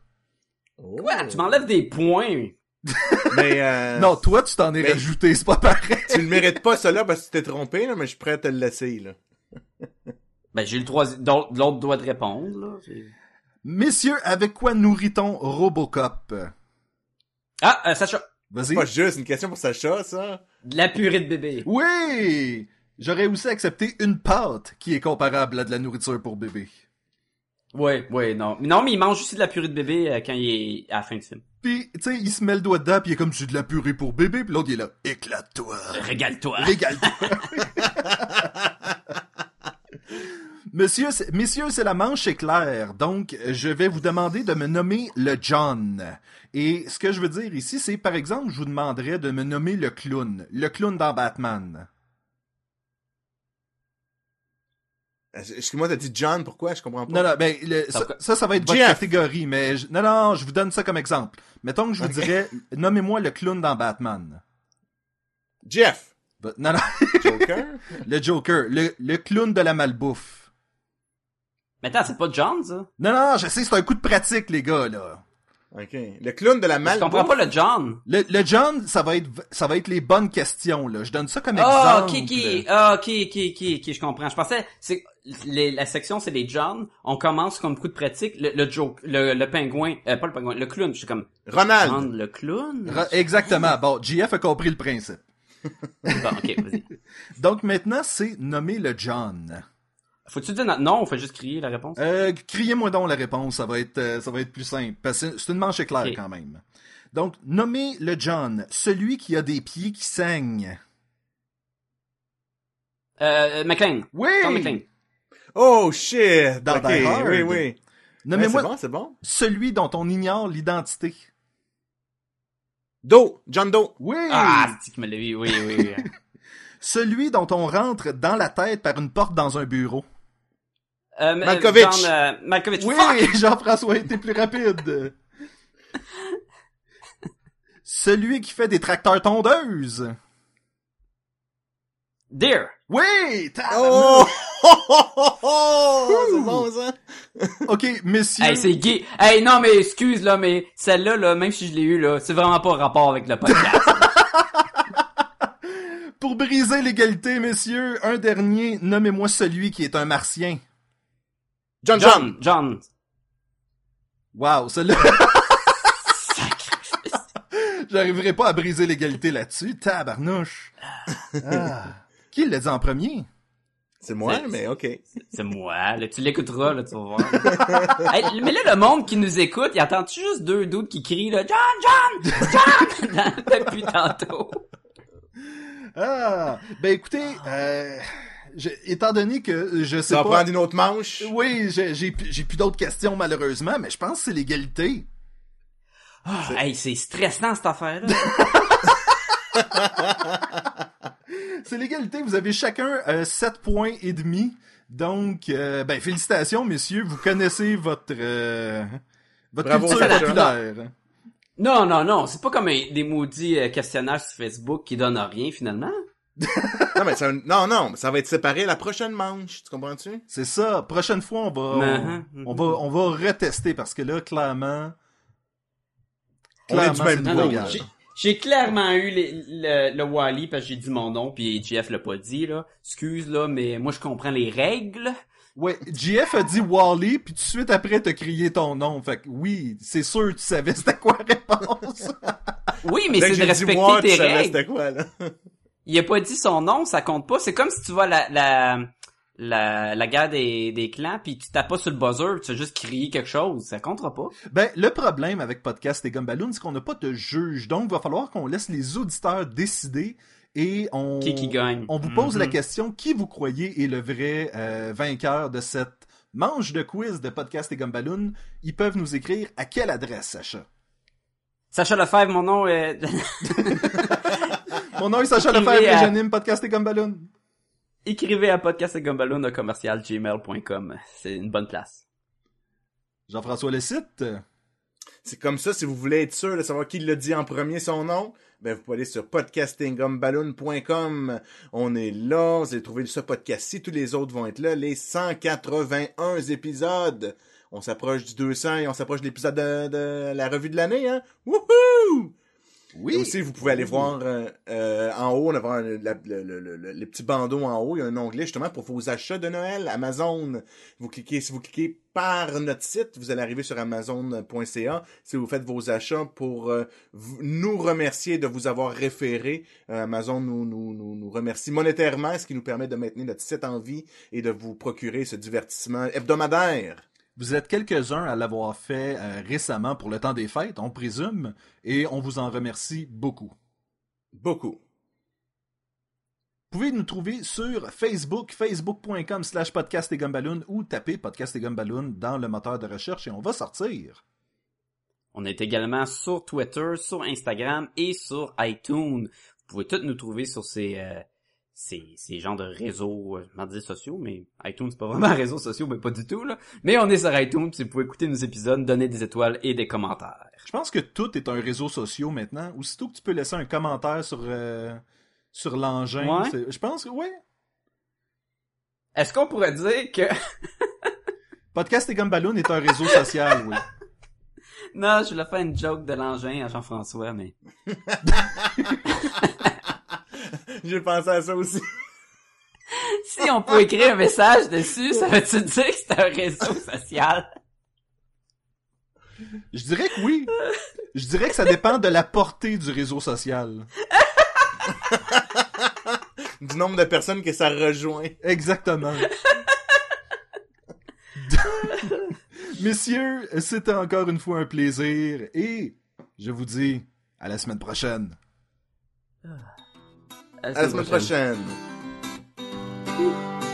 S4: Quoi? Tu m'enlèves des points?
S1: Mais, euh,
S3: Non, toi, tu t'en es
S1: mais-
S3: rajouté, c'est pas pareil.
S1: tu le mérites pas, là, parce que tu t'es trompé, là, mais je suis prêt à te le laisser, là.
S4: Ben, j'ai eu le troisième, l'autre l'autre doit de répondre, là.
S3: Messieurs, avec quoi nourrit-on Robocop?
S4: Ah, euh, Sacha.
S3: Vas-y.
S1: C'est pas juste une question pour Sacha, ça.
S4: De la purée de bébé.
S3: Oui! J'aurais aussi accepté une pâte qui est comparable à de la nourriture pour bébé.
S4: Ouais, ouais, non. Mais non, mais il mange aussi de la purée de bébé euh, quand il est à la fin du film.
S3: Puis, tu sais, il se met le doigt dedans, puis il est comme c'est de la purée pour bébé, puis l'autre il est là, éclate-toi,
S4: Régale-toi.
S3: régale-toi. Monsieur, c'est- messieurs, c'est la manche éclair, donc je vais vous demander de me nommer le John. Et ce que je veux dire ici, c'est par exemple, je vous demanderais de me nommer le clown, le clown dans Batman.
S1: Excuse-moi, t'as dit John, pourquoi? Je comprends pas.
S3: Non, non, ben, le- ça,
S4: Ça-
S3: va être votre
S1: Jeff.
S3: catégorie, mais je- non, non, je vous donne ça comme exemple. Mettons que je vous dirais, nommez-moi le clown dans Batman.
S1: Jeff.
S3: Ben, non, non,
S1: Joker?
S3: le Joker, le, le clown de la malbouffe.
S4: Mais attends, c'est pas John, ça?
S3: Non, non, je sais, c'est un coup de pratique, les gars, là.
S1: OK. Le clown de la
S4: Je
S1: mal.
S4: comprends pas le John.
S3: Le, le John, ça va être, ça va être les bonnes questions, là. Je donne ça comme
S4: Ah,
S3: exemple.
S4: ah, ok, ok, ok, ok, je comprends. Je pensais, c'est, les- la section, c'est les John. On commence comme coup de pratique. Le, le joke, le, le pingouin, euh, pas le pingouin, le clown. Je suis comme,
S1: Ronald.
S4: John, le clown?
S3: Ra- Exactement. Bon, JF a compris le principe.
S4: Bon, ok, vas-y.
S3: Donc maintenant, c'est nommer le John.
S4: Faut-tu dire notre nom ou faut juste crier la réponse?
S3: Euh, criez-moi donc la réponse, ça va être, euh, ça va être plus simple. Parce que c'est une manche éclair quand même. Donc, nommez le John, celui qui a des pieds qui saignent.
S4: Euh, McLean.
S3: Oui!
S4: John McLean.
S1: Oh, shit.
S3: Dans
S1: OK,
S3: Die Hard.
S1: oui, oui.
S3: Nommez-moi
S1: Ouais, c'est bon, c'est bon.
S3: celui dont on ignore l'identité.
S1: Doe. John Doe.
S3: Oui!
S4: Ah, c'est me oui, oui, oui.
S3: Celui dont on rentre dans la tête par une porte dans un bureau.
S4: Euh, mais-
S1: Malkovich.
S4: John, euh, Malkovich.
S3: Oui! Jean-François était plus rapide. Celui qui fait des tracteurs tondeuses.
S4: Dear.
S3: Oui!
S1: Oh! c'est bon, ça.
S3: Ok, messieurs.
S4: Hey, c'est gay. Hey, non, mais excuse, là, mais celle-là, là, même si je l'ai eu, là, c'est vraiment pas rapport avec le podcast.
S3: Pour briser l'égalité, messieurs, un dernier, nommez-moi celui qui est un martien.
S1: John John.
S4: John.
S3: Wow, celui-là. J'arriverai pas à briser l'égalité là-dessus. Tabarnouche. Ah. Qui l'a dit en premier?
S1: C'est moi,
S4: C'est-
S1: mais OK.
S4: C'est moi, là, tu l'écouteras, là, tu vas voir. Hey, mais là, le monde qui nous écoute, il entend-tu juste deux doutes qui crient, là, John, John, John, depuis tantôt?
S3: Ah, ben écoutez, euh, je- étant donné que je sais
S1: Ça va
S3: pas...
S1: prendre une autre manche?
S3: Oui, j'ai j'ai plus d'autres questions malheureusement, mais je pense que c'est l'égalité.
S4: Ah, hey, c'est stressant, cette affaire-là.
S3: C'est l'égalité, vous avez chacun euh, 7 points et demi. Donc, euh, ben félicitations messieurs, vous connaissez votre euh, Votre
S1: Bravo,
S3: culture populaire.
S4: Non, non, non, c'est pas comme un- des maudits euh, questionnaires sur Facebook qui donnent rien finalement.
S1: Non, mais ça, non, non, ça va être séparé la prochaine manche. Tu comprends-tu?
S3: C'est ça. Prochaine fois, on va, on, on va, on va retester parce que là, clairement,
S1: On est du même
S3: c'est
S4: Non, non,
S3: illégal.
S4: j'ai- clairement eu les- le, le Wally parce que j'ai dit mon nom puis Jeff l'a pas dit là. Excuse là, mais moi je comprends les règles.
S3: Ouais, JF a dit Wally, puis tout de suite après, t'as crié ton nom. Fait que oui, c'est sûr, tu savais c'était quoi la réponse.
S4: Oui, mais c'est de respecter tes
S1: savais
S4: règles.
S1: c'était quoi, là?
S4: Il a pas dit son nom, ça compte pas. C'est comme si tu vois la la la, la guerre des, des clans puis tu tapes pas sur le buzzer, tu as juste crié quelque chose, ça comptera pas.
S3: ben, le problème avec Podcast et Gumballoon, c'est qu'on n'a pas de juge. Donc, il va falloir qu'on laisse les auditeurs décider et on...
S4: Qui qui gagne
S3: On vous pose la
S4: Mhm.
S3: question, qui vous croyez est le vrai euh, vainqueur de cette manche de quiz de Podcast et Gumballoon? Ils peuvent nous écrire à quelle adresse, Sacha?
S4: Sacha Lefebvre, mon nom est
S3: Mon nom est Sacha Lefebvre et
S4: à-
S3: j'anime Podcast et Gumballoon.
S4: écrivez à podcastgumballoon@gmail.com. C'est une bonne place.
S3: Jean-François Le Site.
S1: C'est comme ça, si vous voulez être sûr de savoir qui l'a dit en premier son nom, ben vous pouvez aller sur podcastinggumballoon.com. On est là, vous allez trouver ce podcast-ci, tous les autres vont être là, les 181 épisodes. On s'approche du 200 et on s'approche de l'épisode de, de la revue de l'année, hein? Wouhou!
S3: Oui.
S1: Et aussi, vous pouvez aller voir euh, euh, en haut, on a voir le, la- le- le- le- les petits bandeaux en haut. Il y a un onglet justement pour vos achats de Noël, Amazon. Vous cliquez, si vous cliquez par notre site, vous allez arriver sur Amazon.ca. Si vous faites vos achats pour euh, vous- nous remercier de vous avoir référé, euh, Amazon nous, nous, nous, nous remercie monétairement, ce qui nous permet de maintenir notre site en vie et de vous procurer ce divertissement hebdomadaire.
S3: Vous êtes quelques-uns à l'avoir fait euh, récemment pour le temps des fêtes, on présume, et on vous en remercie beaucoup.
S1: Beaucoup.
S3: Vous pouvez nous trouver sur Facebook, facebook.com slash podcast et gumballoon ou taper podcast et gumballoon dans le moteur de recherche et on va sortir.
S4: On est également sur Twitter, sur Instagram et sur iTunes. Vous pouvez tous nous trouver sur ces, euh, ces, ces genres de réseaux, euh, je m'en dis sociaux, mais iTunes c'est pas vraiment un réseau social, mais pas du tout, là. Mais on est sur iTunes, puis vous pouvez écouter nos épisodes, donner des étoiles et des commentaires.
S3: Je pense que tout est un réseau social maintenant. Aussitôt que tu peux laisser un commentaire sur, euh, sur l'engin,
S4: Ouais.
S3: je pense que oui.
S4: Est-ce qu'on pourrait dire que...
S3: Podcast et gumballoon est un réseau social, oui.
S4: non, je voulais faire une joke de l'engin à Jean-François, mais...
S1: J'ai pensé à ça aussi.
S4: Si on peut écrire un message dessus, ça veut-tu dire que c'est un réseau social?
S3: Je dirais que oui. Je dirais que ça dépend de la portée du réseau social.
S1: Du nombre de personnes que ça rejoint.
S3: Exactement. Messieurs, c'était encore une fois un plaisir et je vous dis à la semaine prochaine.
S1: À la semaine prochaine.
S4: prochaine.